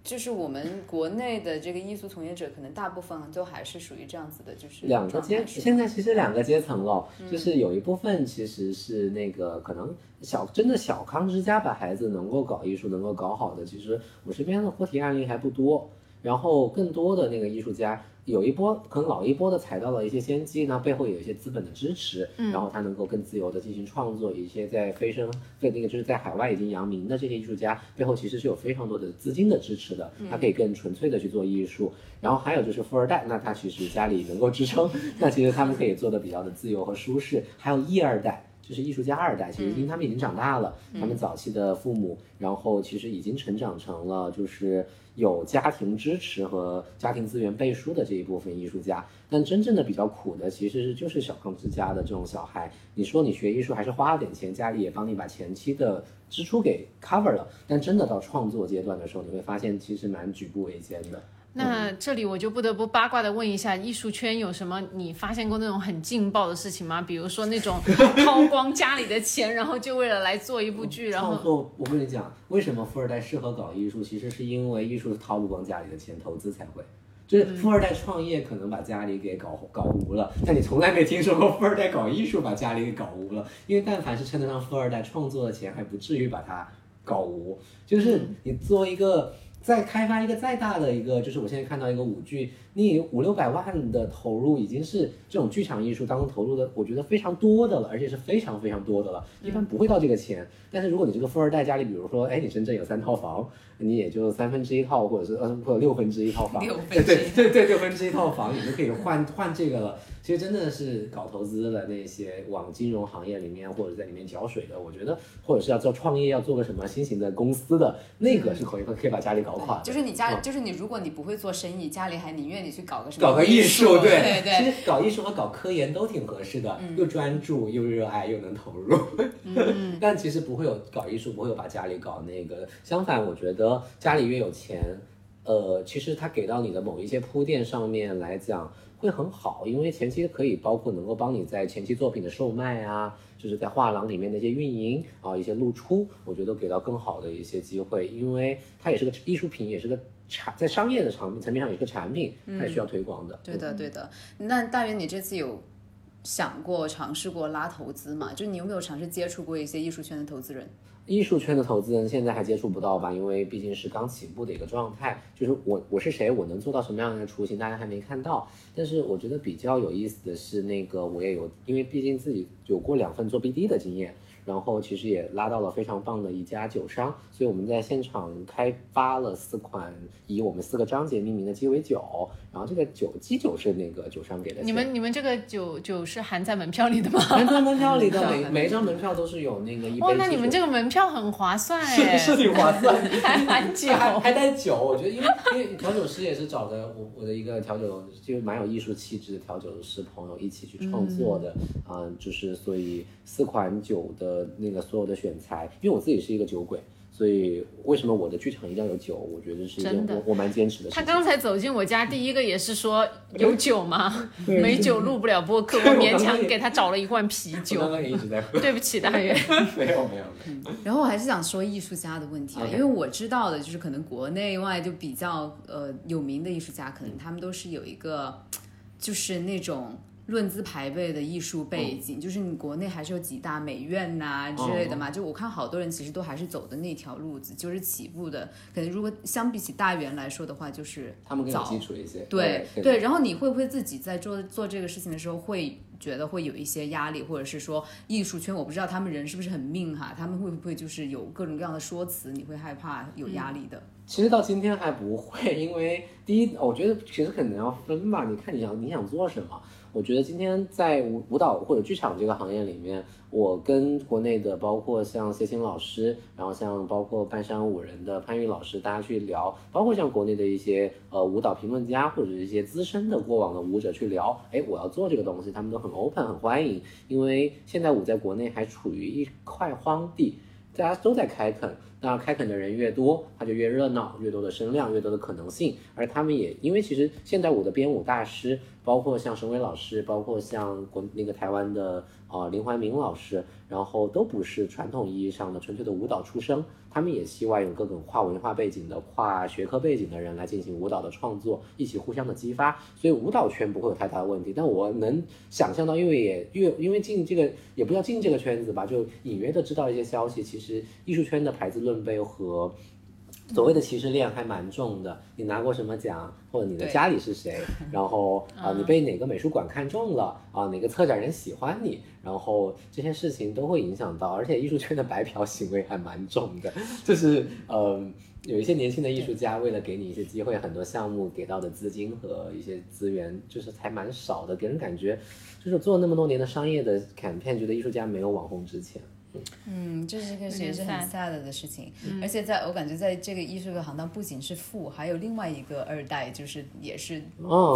就是我们国内的这个艺术从业者，可能大部分都还是属于这样子的，就是两个阶，现在其实两个阶层了，就是有一部分其实是那个可能小真的小康之家把孩子能够搞艺术能够搞好的，其实我身边的活体案例还不多。然后更多的那个艺术家。有一波可能老一波的踩到了一些先机，那背后有一些资本的支持，然后他能够更自由的进行创作。一些在飞升在那个就是在海外已经扬名的这些艺术家，背后其实是有非常多的资金的支持的，他可以更纯粹的去做艺术。然后还有就是富二代，那他其实家里能够支撑，[laughs] 那其实他们可以做的比较的自由和舒适。还有一二代，就是艺术家二代，其实因为他们已经长大了，他们早期的父母，然后其实已经成长成了就是。有家庭支持和家庭资源背书的这一部分艺术家，但真正的比较苦的，其实是就是小康之家的这种小孩。你说你学艺术还是花了点钱，家里也帮你把前期的支出给 cover 了，但真的到创作阶段的时候，你会发现其实蛮举步维艰的。那这里我就不得不八卦的问一下，艺术圈有什么你发现过那种很劲爆的事情吗？比如说那种 [laughs] 掏光家里的钱，然后就为了来做一部剧，然后。我跟你讲，为什么富二代适合搞艺术？其实是因为艺术掏不光家里的钱，投资才会。就是富二代创业可能把家里给搞搞无了，但你从来没听说过富二代搞艺术把家里给搞无了。因为但凡是称得上富二代创作的钱，还不至于把它搞无。就是你作为一个。再开发一个再大的一个，就是我现在看到一个舞剧，你五六百万的投入已经是这种剧场艺术当中投入的，我觉得非常多的了，而且是非常非常多的了，一般不会到这个钱。但是如果你这个富二代家里，比如说，哎，你深圳有三套房，你也就三分之一套，或者是呃，或者六分之一套房，对对对对，六分之一套房，你就可以换换这个了。其实真的是搞投资的那些往金融行业里面或者在里面搅水的，我觉得或者是要做创业要做个什么新型的公司的那个是可以可以把家里搞垮。就是你家就是你，如果你不会做生意，家里还宁愿你去搞个什么？搞个艺术，对对对。其实搞艺术和搞科研都挺合适的，又专注又热爱又能投入。嗯。[laughs] 但其实不会有搞艺术，不会有把家里搞那个。相反，我觉得家里越有钱，呃，其实他给到你的某一些铺垫上面来讲。会很好，因为前期可以包括能够帮你在前期作品的售卖啊，就是在画廊里面的一些运营啊，一些露出，我觉得给到更好的一些机会，因为它也是个艺术品，也是个产，在商业的层层面上也是个产品，它也需要推广的。对的，对的。那大元，你这次有想过尝试过拉投资吗？就你有没有尝试接触过一些艺术圈的投资人？艺术圈的投资人现在还接触不到吧？因为毕竟是刚起步的一个状态。就是我我是谁，我能做到什么样的雏形，大家还没看到。但是我觉得比较有意思的是，那个我也有，因为毕竟自己有过两份做 BD 的经验。然后其实也拉到了非常棒的一家酒商，所以我们在现场开发了四款以我们四个章节命名的鸡尾酒。然后这个酒鸡酒是那个酒商给的。你们你们这个酒酒是含在门票里的吗？含在门票里的，[laughs] 每每一张门票都是有那个一杯。哦，那你们这个门票很划算哎，是是挺划算，[laughs] 还含酒，[laughs] 还带酒。我觉得因为因为调酒师也是找的我我的一个调酒，就蛮有艺术气质的调酒师朋友一起去创作的。嗯，就是所以四款酒的。的那个所有的选材，因为我自己是一个酒鬼。所以为什么我的剧场一定要有酒？我觉得是一件我我蛮坚持的。他刚才走进我家，第一个也是说有酒吗？[laughs] 没酒录不了播客，[laughs] 我勉强给他找了一罐啤酒。刚刚也一直在喝。对不起，大元。[laughs] 没有没有。然后我还是想说艺术家的问题啊，因为我知道的就是可能国内外就比较呃有名的艺术家，可能他们都是有一个就是那种。论资排辈的艺术背景，就是你国内还是有几大美院呐之类的嘛。就我看好多人其实都还是走的那条路子，就是起步的。可能如果相比起大元来说的话，就是他们更基础一些。对对。然后你会不会自己在做做这个事情的时候，会觉得会有一些压力，或者是说艺术圈，我不知道他们人是不是很命哈？他们会不会就是有各种各样的说辞，你会害怕有压力的？其实到今天还不会，因为第一，我觉得其实可能要分吧。你看你想你想做什么。我觉得今天在舞舞蹈或者剧场这个行业里面，我跟国内的包括像谢欣老师，然后像包括半山舞人的潘玉老师，大家去聊，包括像国内的一些呃舞蹈评论家或者一些资深的过往的舞者去聊，哎，我要做这个东西，他们都很 open 很欢迎，因为现在舞在国内还处于一块荒地，大家都在开垦。那开垦的人越多，它就越热闹，越多的声量，越多的可能性。而他们也因为其实现代舞的编舞大师，包括像沈伟老师，包括像国那个台湾的啊林怀民老师，然后都不是传统意义上的纯粹的舞蹈出身。他们也希望有各种跨文化背景的、跨学科背景的人来进行舞蹈的创作，一起互相的激发。所以舞蹈圈不会有太大的问题。但我能想象到，因为也越因为进这个也不叫进这个圈子吧，就隐约的知道一些消息。其实艺术圈的牌子论杯和。所谓的歧视链还蛮重的，你拿过什么奖，或者你的家里是谁，[laughs] 然后啊，你被哪个美术馆看中了啊，哪个策展人喜欢你，然后这些事情都会影响到，而且艺术圈的白嫖行为还蛮重的，就是嗯，有一些年轻的艺术家为了给你一些机会，很多项目给到的资金和一些资源就是还蛮少的，给人感觉就是做那么多年的商业的 campaign，觉得艺术家没有网红值钱。嗯，这是一个也是很 sad 的事情，而且在我感觉在这个艺术的行当，不仅是富，还有另外一个二代，就是也是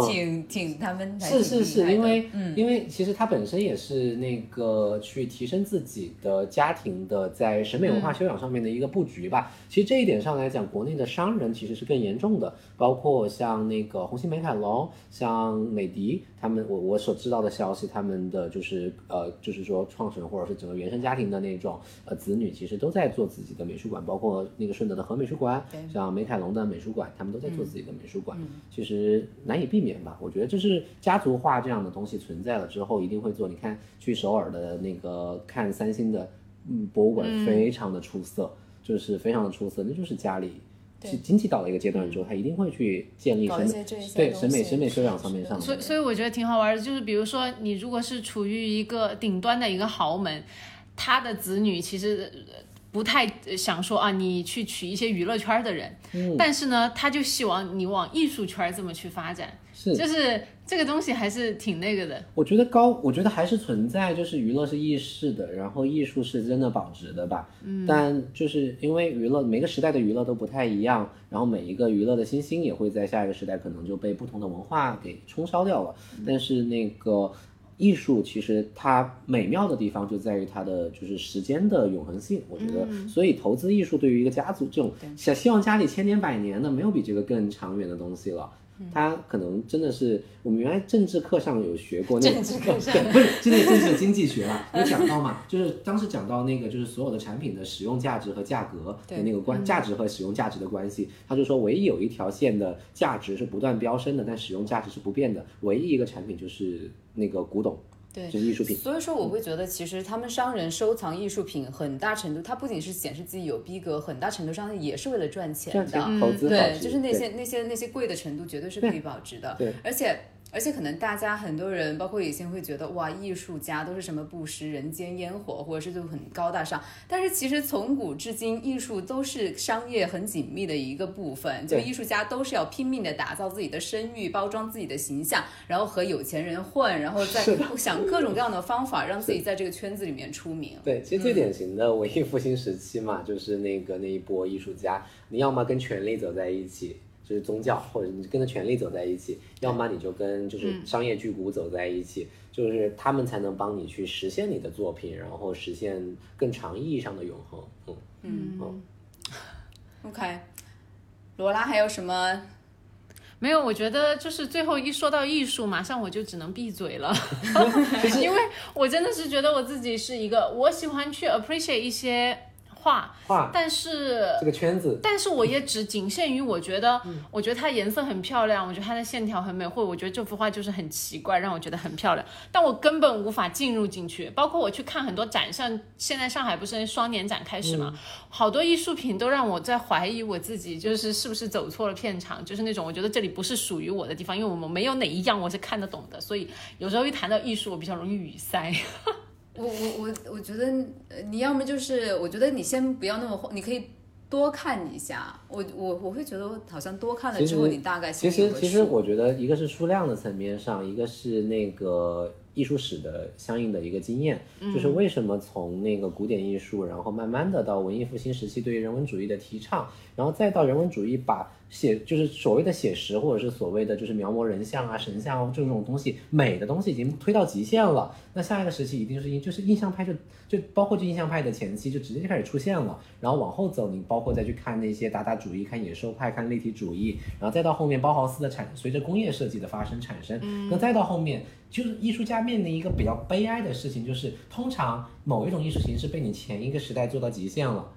挺挺他们是是是因为嗯。因为其实他本身也是那个去提升自己的家庭的在审美文化修养上面的一个布局吧。其实这一点上来讲，国内的商人其实是更严重的，包括像那个红星美凯龙，像美的他们，我我所知道的消息，他们的就是呃就是说创始人或者是整个原生家庭的。那种呃子女其实都在做自己的美术馆，包括那个顺德的和美术馆，像梅凯龙的美术馆，他们都在做自己的美术馆。其实难以避免吧？我觉得就是家族化这样的东西存在了之后，一定会做。你看去首尔的那个看三星的嗯博物馆，非常的出色，就是非常的出色，那就是家里经经济到了一个阶段之后，他一定会去建立审美对审美审美修养上面上。所以所以我觉得挺好玩的，就是比如说你如果是处于一个顶端的一个豪门。他的子女其实不太想说啊，你去娶一些娱乐圈的人，但是呢，他就希望你往艺术圈这么去发展，是，就是这个东西还是挺那个的。我觉得高，我觉得还是存在，就是娱乐是易逝的，然后艺术是真的保值的吧。嗯，但就是因为娱乐每个时代的娱乐都不太一样，然后每一个娱乐的新星也会在下一个时代可能就被不同的文化给冲烧掉了。但是那个。艺术其实它美妙的地方就在于它的就是时间的永恒性，我觉得，所以投资艺术对于一个家族这种想希望家里千年百年的，没有比这个更长远的东西了。它可能真的是我们原来政治课上有学过那个，[laughs] 对，不是，是那个政治经济学了，有讲到嘛，就是当时讲到那个就是所有的产品的使用价值和价格的那个关，价值和使用价值的关系，他就说唯一有一条线的价值是不断飙升的，但使用价值是不变的，唯一一个产品就是那个古董。对，就是艺术品。所以说，我会觉得其实他们商人收藏艺术品，很大程度，他不仅是显示自己有逼格，很大程度上也是为了赚钱的。投资对，就是那些那些那些贵的程度，绝对是可以保值的。对，而且。而且可能大家很多人，包括以前会觉得哇，艺术家都是什么不食人间烟火，或者是就很高大上。但是其实从古至今，艺术都是商业很紧密的一个部分。就艺术家都是要拼命的打造自己的声誉，包装自己的形象，然后和有钱人混，然后再 [laughs] 想各种各样的方法让自己在这个圈子里面出名。对，其实最典型的文艺复兴时期嘛，就是那个那一波艺术家，你要么跟权力走在一起。就是宗教，或者你跟着权力走在一起，要么你就跟就是商业巨贾走在一起，就是他们才能帮你去实现你的作品，然后实现更长意义上的永恒。嗯嗯，[laughs] OK，罗拉还有什么？没有，我觉得就是最后一说到艺术，马上我就只能闭嘴了，[laughs] 因为我真的是觉得我自己是一个，我喜欢去 appreciate 一些。画画，但是这个圈子，但是我也只仅限于我觉得，我觉得它颜色很漂亮，我觉得它的线条很美，或者我觉得这幅画就是很奇怪，让我觉得很漂亮，但我根本无法进入进去。包括我去看很多展，像现在上海不是双年展开始嘛，好多艺术品都让我在怀疑我自己，就是是不是走错了片场，就是那种我觉得这里不是属于我的地方，因为我们没有哪一样我是看得懂的，所以有时候一谈到艺术，我比较容易语塞。我我我我觉得，你要么就是，我觉得你先不要那么，你可以多看一下。我我我会觉得，好像多看了之后，你大概其实其实我觉得，一个是数量的层面上，一个是那个艺术史的相应的一个经验，就是为什么从那个古典艺术，然后慢慢的到文艺复兴时期对于人文主义的提倡，然后再到人文主义把。写就是所谓的写实，或者是所谓的就是描摹人像啊、神像啊这种东西，美的东西已经推到极限了。那下一个时期一定是印，就是印象派就就包括就印象派的前期就直接就开始出现了。然后往后走，你包括再去看那些达达主义、看野兽派、看立体主义，然后再到后面包豪斯的产，随着工业设计的发生产生，那再到后面就是艺术家面临一个比较悲哀的事情，就是通常某一种艺术形式被你前一个时代做到极限了，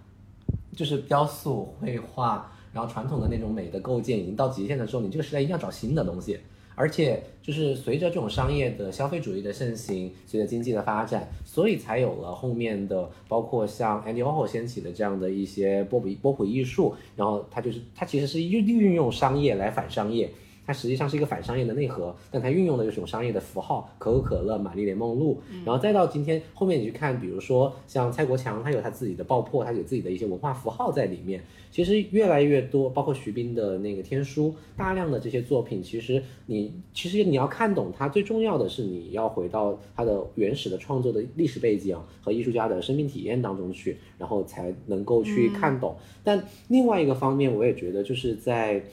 就是雕塑、绘画。然后传统的那种美的构建已经到极限的时候，你这个时代一定要找新的东西，而且就是随着这种商业的消费主义的盛行，随着经济的发展，所以才有了后面的包括像 Andy Warhol 掀起的这样的一些波普波普艺术，然后它就是它其实是运运用商业来反商业。它实际上是一个反商业的内核，但它运用的就是种商业的符号，可口可乐、玛丽莲梦露，然后再到今天后面你去看，比如说像蔡国强，他有他自己的爆破，他有自己的一些文化符号在里面。其实越来越多，包括徐冰的那个天书，大量的这些作品，其实你其实你要看懂它，最重要的是你要回到它的原始的创作的历史背景和艺术家的生命体验当中去，然后才能够去看懂。但另外一个方面，我也觉得就是在。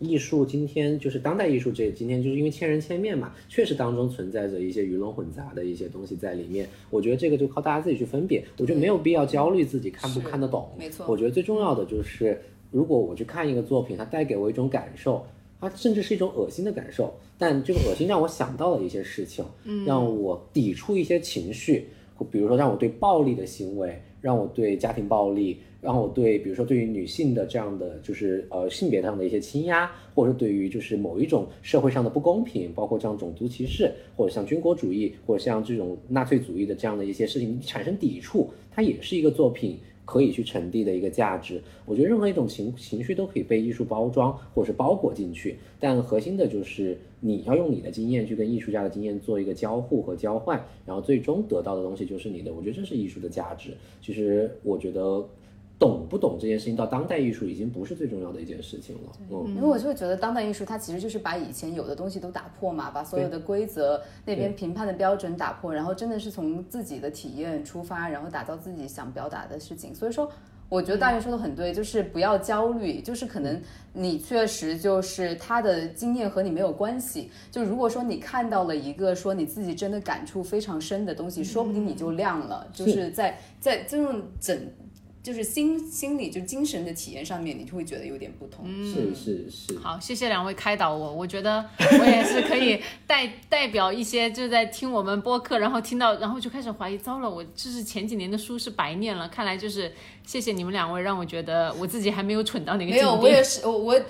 艺术今天就是当代艺术，这今天就是因为千人千面嘛，确实当中存在着一些鱼龙混杂的一些东西在里面。我觉得这个就靠大家自己去分辨，我觉得没有必要焦虑自己看不看得懂。没错，我觉得最重要的就是，如果我去看一个作品，它带给我一种感受，它甚至是一种恶心的感受，但这个恶心让我想到了一些事情，让我抵触一些情绪，比如说让我对暴力的行为，让我对家庭暴力。让我对，比如说对于女性的这样的就是呃性别上的一些倾压，或者对于就是某一种社会上的不公平，包括这样种族歧视，或者像军国主义，或者像这种纳粹主义的这样的一些事情产生抵触，它也是一个作品可以去传递的一个价值。我觉得任何一种情情绪都可以被艺术包装或者是包裹进去，但核心的就是你要用你的经验去跟艺术家的经验做一个交互和交换，然后最终得到的东西就是你的。我觉得这是艺术的价值。其实我觉得。懂不懂这件事情，到当代艺术已经不是最重要的一件事情了。嗯，因为我就会觉得当代艺术它其实就是把以前有的东西都打破嘛，把所有的规则那边评判的标准打破，然后真的是从自己的体验出发，然后打造自己想表达的事情。所以说，我觉得大学说的很对，就是不要焦虑，就是可能你确实就是他的经验和你没有关系。就如果说你看到了一个说你自己真的感触非常深的东西，说不定你就亮了。就是在在这种整。就是心心理就精神的体验上面，你就会觉得有点不同。是是是。好，谢谢两位开导我，我觉得我也是可以代 [laughs] 代表一些就在听我们播客，然后听到，然后就开始怀疑，糟了，我就是前几年的书是白念了。看来就是谢谢你们两位，让我觉得我自己还没有蠢到那个地。没有，我也是，我我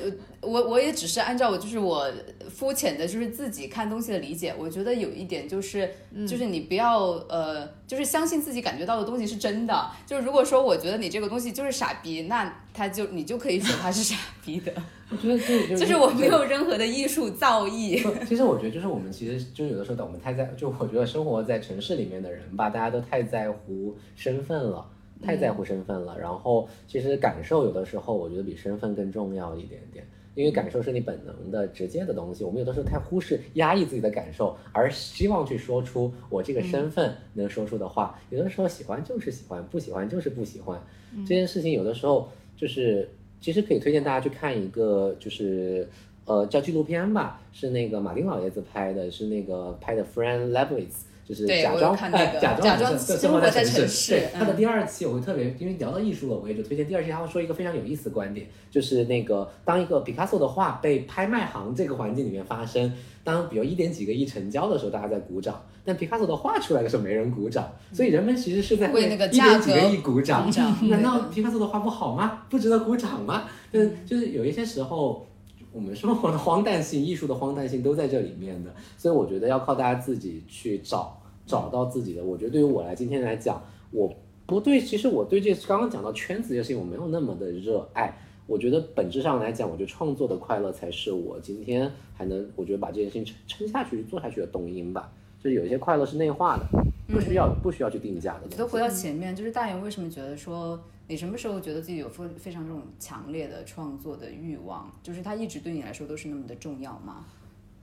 我我也只是按照我就是我肤浅的，就是自己看东西的理解。我觉得有一点就是，就是你不要呃，就是相信自己感觉到的东西是真的。就是如果说我觉得。你这个东西就是傻逼，那他就你就可以说他是傻逼的。[laughs] 我觉得这就是我没有任何的艺术造诣。其实我觉得就是我们其实就有的时候，等我们太在，就我觉得生活在城市里面的人吧，大家都太在乎身份了，太在乎身份了。然后其实感受有的时候，我觉得比身份更重要一点点。因为感受是你本能的、直接的东西，我们有的时候太忽视、压抑自己的感受，而希望去说出我这个身份能说出的话。有的时候喜欢就是喜欢，不喜欢就是不喜欢。这件事情有的时候就是。其实可以推荐大家去看一个，就是呃叫纪录片吧，是那个马丁老爷子拍的，是那个拍的 Fran Lebowitz，就是假装看那个假假装生生活在城城市对，他的嗯第二期我会特别，因为聊到艺术了，我也就推荐第二期。他会说一个非常有意思的观点，就是那个当一个毕加索的画被拍卖行这个环境里面发生，当比如一点几个亿成交的时候，大家在鼓掌，但毕加索的画出来的时候没人鼓掌，所以人们其实是在为那个一点几个亿鼓掌。[laughs] 难道毕加索的画不好吗？不值得鼓掌吗？但就是有一些时候。我们生活的荒诞性、艺术的荒诞性都在这里面的，[laughs] 所以我觉得要靠大家自己去找找到自己的。我觉得对于我来今天来讲，我不对，其实我对这刚刚讲到圈子这个事情，我没有那么的热爱。我觉得本质上来讲，我觉得创作的快乐才是我今天还能，我觉得把这件事情撑撑下去、做下去的动因吧。就是有一些快乐是内化的，不需要不需要去定价的东西。我觉得回到前面，就是大元为什么觉得说你什么时候觉得自己有非非常这种强烈的创作的欲望？就是它一直对你来说都是那么的重要吗？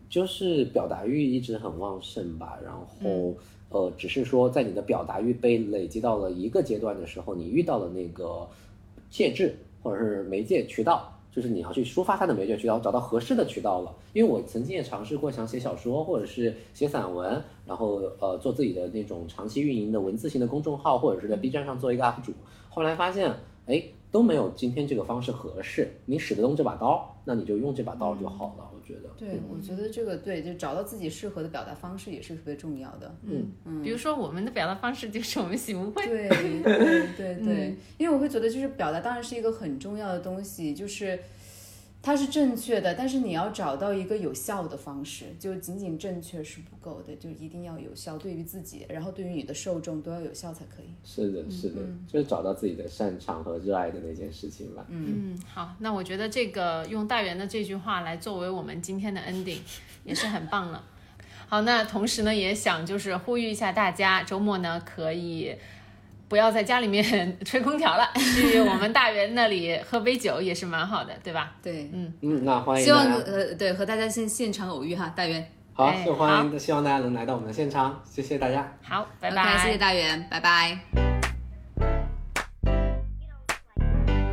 就是表达欲一直很旺盛吧，然后、嗯呃，只是说在你的表达欲被累积到了一个阶段的时候，你遇到了那个介质或者是媒介渠道，就是你要去抒发它的媒介渠道，找到合适的渠道了。因为我曾经也尝试过想写小说或者是写散文，然后呃做自己的那种长期运营的文字型的公众号，或者是在 B 站上做一个 UP 主，后来发现哎都没有今天这个方式合适。你使得动这把刀，那你就用这把刀就好了，我觉得。对，我觉得这个对，就找到自己适合的表达方式也是特别重要的。嗯嗯比如说我们的表达方式就是我们喜不会，[laughs] 对对对对，因为我会觉得就是表达当然是一个很重要的东西，就是它是正确的，但是你要找到一个有效的方式，就仅仅正确是不够的，就一定要有效，对于自己，然后对于你的受众都要有效才可以。是的，是的，就是找到自己的擅长和热爱的那件事情吧。嗯，好，那我觉得这个用大元的这句话来作为我们今天的 ending 也是很棒了。[laughs] 好，那同时呢，也想就是呼吁一下大家，周末呢可以不要在家里面 [laughs] 吹空调了，去我们大园那里喝杯酒也是蛮好的，对吧？对，嗯嗯，那欢迎希望，呃对和大家现现场偶遇哈，大园，好，哎欢迎，希望大家能来到我们的现场，谢谢大家。好，拜拜。谢谢大元，拜拜。